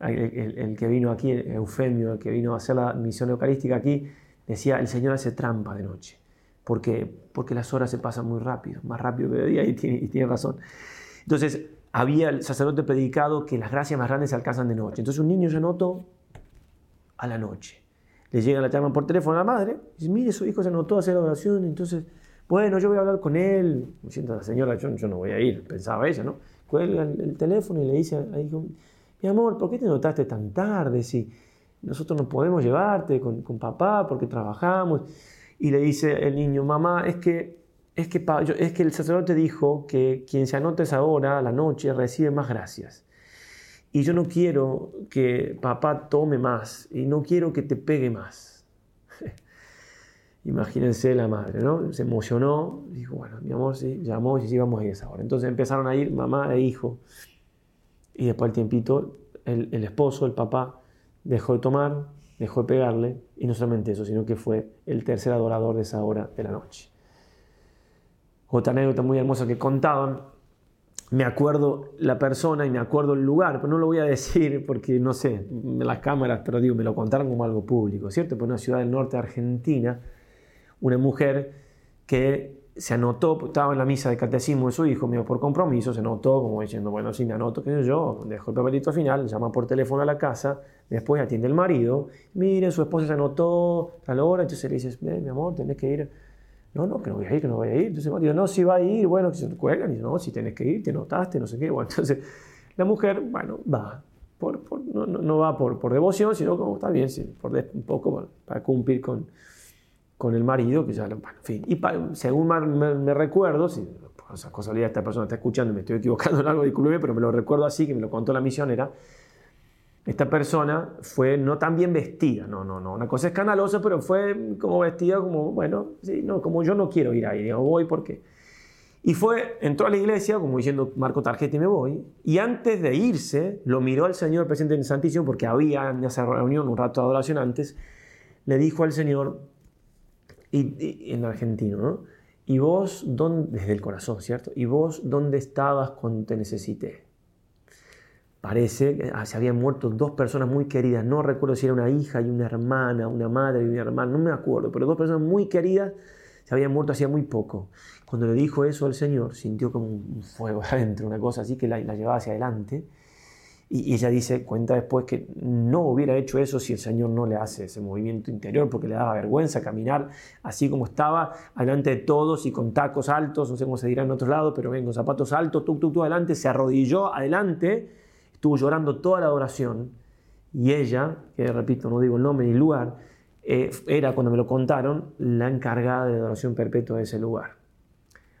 El, que vino aquí, Eufemio, el que vino a hacer la misión eucarística aquí, decía, el Señor hace trampa de noche. ¿Por qué? Porque las horas se pasan muy rápido, más rápido que de día, y tiene, y tiene razón. Entonces, había el sacerdote predicado que las gracias más grandes se alcanzan de noche. Entonces un niño se notó a la noche. Le llega la llama por teléfono a la madre, y dice, mire, su hijo se anotó a hacer la oración, entonces, bueno, yo voy a hablar con él. Me siento la señora, yo, no voy a ir, pensaba ella, ¿no? Cuelga el, teléfono y le dice al hijo, mi amor, ¿por qué te notaste tan tarde? Si nosotros no podemos llevarte con, con papá porque trabajamos. Y le dice el niño, mamá, es que, es, que, el sacerdote dijo que quien se anota esa hora, a la noche, recibe más gracias. Y yo no quiero que papá tome más y no quiero que te pegue más. Imagínense la madre, ¿no? Se emocionó, dijo, bueno, mi amor, sí, llamó y sí, vamos a ir a esa hora. Entonces empezaron a ir mamá e hijo. Y después al tiempito, el esposo, el papá, dejó de tomar, dejó de pegarle, y no solamente eso, sino que fue el tercer adorador de esa hora de la noche. Otra anécdota muy hermosa que contaban, me acuerdo la persona y me acuerdo el lugar, pero no lo voy a decir porque no sé, las cámaras, pero digo, me lo contaron como algo público, ¿cierto? Por una ciudad del norte de Argentina, una mujer que se anotó, estaba en la misa de catecismo de su hijo, mío por compromiso, se anotó como diciendo, bueno, si me anoto, qué sé yo, dejo el papelito final, llama por teléfono a la casa, después atiende el marido, mire, su esposa se anotó a la hora, entonces le dices, mi amor, tenés que ir. No, no, que no voy a ir, que no voy a ir. Entonces marido, no, si va a ir, bueno, que se cuelgan, y no, si tenés que ir, te notaste, no sé qué. Bueno, entonces la mujer, bueno, va, por, no, no, va por, por devoción, sino como está bien, sí, por un poco para cumplir con con el marido, que ya, bueno, en fin. Y según me, recuerdo, si por esa casualidad esta persona está escuchando y me estoy equivocando en algo, disculpe, pero me lo recuerdo así, que me lo contó la misionera, esta persona fue no tan bien vestida, no, no, no, una cosa escandalosa, pero fue como vestida como, bueno, sí, no, como yo no quiero ir ahí, digo, voy porque... Y fue, entró a la iglesia, como diciendo, marco tarjeta me voy, y antes de irse, lo miró al Señor presente en Santísimo, porque había en esa reunión un rato de adoración antes, le dijo al Señor, y, en argentino, ¿no? Y vos, dónde, desde el corazón, ¿cierto? Y vos, ¿dónde estabas cuando te necesité? Parece que ah, se habían muerto dos personas muy queridas, no recuerdo si era una hija y una hermana, una madre y una hermana, no me acuerdo, pero dos personas muy queridas se habían muerto hacía muy poco. Cuando le dijo eso al Señor, sintió como un fuego adentro, una cosa así que la, la llevaba hacia adelante y, ella dice, cuenta después que no hubiera hecho eso si el Señor no le hace ese movimiento interior, porque le daba vergüenza caminar así como estaba, adelante de todos y con tacos altos, no sé cómo se dirá en otro lado, pero ven, con zapatos altos, tú, tú, tú, adelante, se arrodilló adelante, estuvo llorando toda la adoración, y ella, que repito, no digo el nombre ni el lugar, eh, era, cuando me lo contaron, la encargada de adoración perpetua de ese lugar.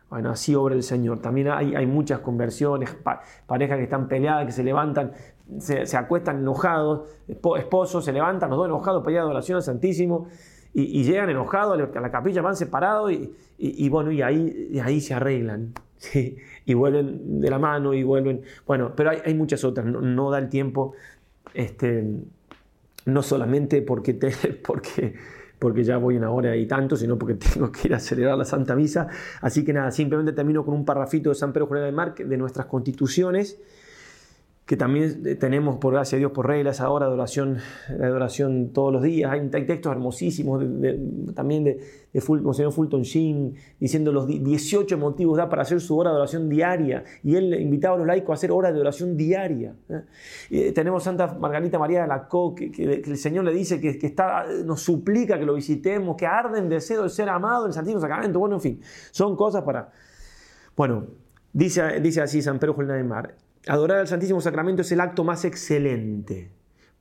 Bueno, así obra el Señor. También hay, hay muchas conversiones, parejas que están peleadas, que se levantan, se, acuestan enojados, esposos se levantan los dos enojados para ir a adoración al Santísimo y, llegan enojados a la capilla, van separados y, bueno, y ahí, ahí se arreglan. Y vuelven de la mano y vuelven. Bueno, pero hay, muchas otras, no, da el tiempo, este, no solamente porque, te, porque porque ya voy una hora y tanto, sino porque tengo que ir a acelerar la Santa Misa. Así que nada, simplemente termino con un parrafito de San Pedro Julián de Marc de nuestras constituciones que también eh, tenemos, por gracia de Dios, por reglas ahora de oración, de adoración todos los días. Hay, textos hermosísimos también de, de Monseñor Fulton Sheen diciendo los 18 motivos da para hacer su hora de oración diaria. Y él invitaba a los laicos a hacer hora de oración diaria. ¿eh? Eh, tenemos Santa Margarita María de la Co, que, el Señor le dice que, que, está, nos suplica que lo visitemos, que arde en deseo de ser amado en el Santísimo Sacramento. Bueno, en fin, son cosas para... Bueno, dice, dice así San Pedro Julián de Mar. Adorar al Santísimo Sacramento es el acto más excelente,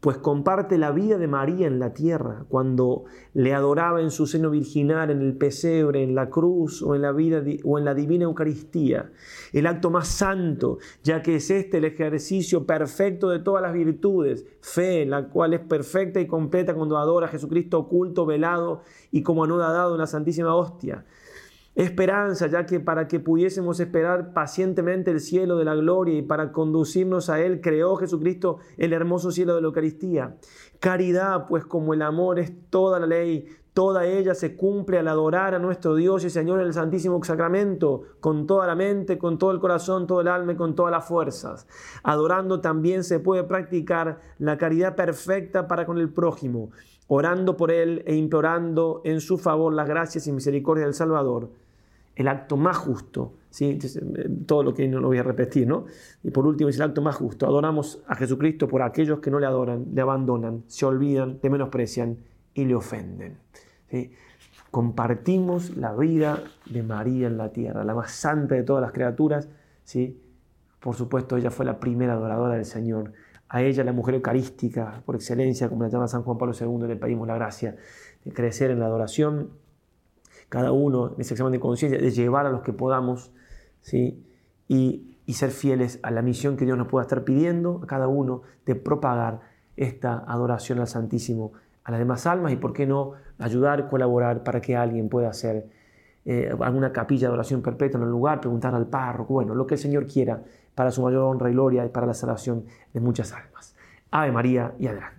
pues comparte la vida de María en la tierra, cuando le adoraba en su seno virginal, en el pesebre, en la cruz o en la, vida, o en la divina Eucaristía. El acto más santo, ya que es este el ejercicio perfecto de todas las virtudes, fe, la cual es perfecta y completa cuando adora a Jesucristo oculto, velado y como anodado en la Santísima Hostia Esperanza, ya que para que pudiésemos esperar pacientemente el cielo de la gloria y para conducirnos a Él, creó Jesucristo el hermoso cielo de la Eucaristía. Caridad, pues como el amor es toda la ley, toda ella se cumple al adorar a nuestro Dios y Señor en el Santísimo Sacramento, con toda la mente, con todo el corazón, todo el alma y con todas las fuerzas. Adorando también se puede practicar la caridad perfecta para con el prójimo orando por él e implorando en su favor las gracias y misericordia del Salvador. El acto más justo. ¿sí? Eh, todo lo que no lo voy a repetir, ¿no? Y por último es el acto más justo. Adoramos a Jesucristo por aquellos que no le adoran, le abandonan, se olvidan, le menosprecian y le ofenden. Compartimos la vida de María en la tierra, la más santa de todas las criaturas. ¿sí? Por supuesto, ella fue la primera adoradora del Señor. A ella, la mujer eucarística, por excelencia, como la llama San Juan Pablo II, le pedimos la gracia de crecer en la adoración, cada uno en ese examen de conciencia, de llevar a los que podamos, ¿sí? y, ser fieles a la misión que Dios nos pueda estar pidiendo, a cada uno, de propagar esta adoración al Santísimo a las demás almas y, por qué no, ayudar, colaborar para que alguien pueda hacer eh, alguna capilla de oración perpetua en el lugar, preguntar al párroco, bueno, lo que el Señor quiera para su mayor honra y gloria y para la salvación de muchas almas. Ave María y adelante.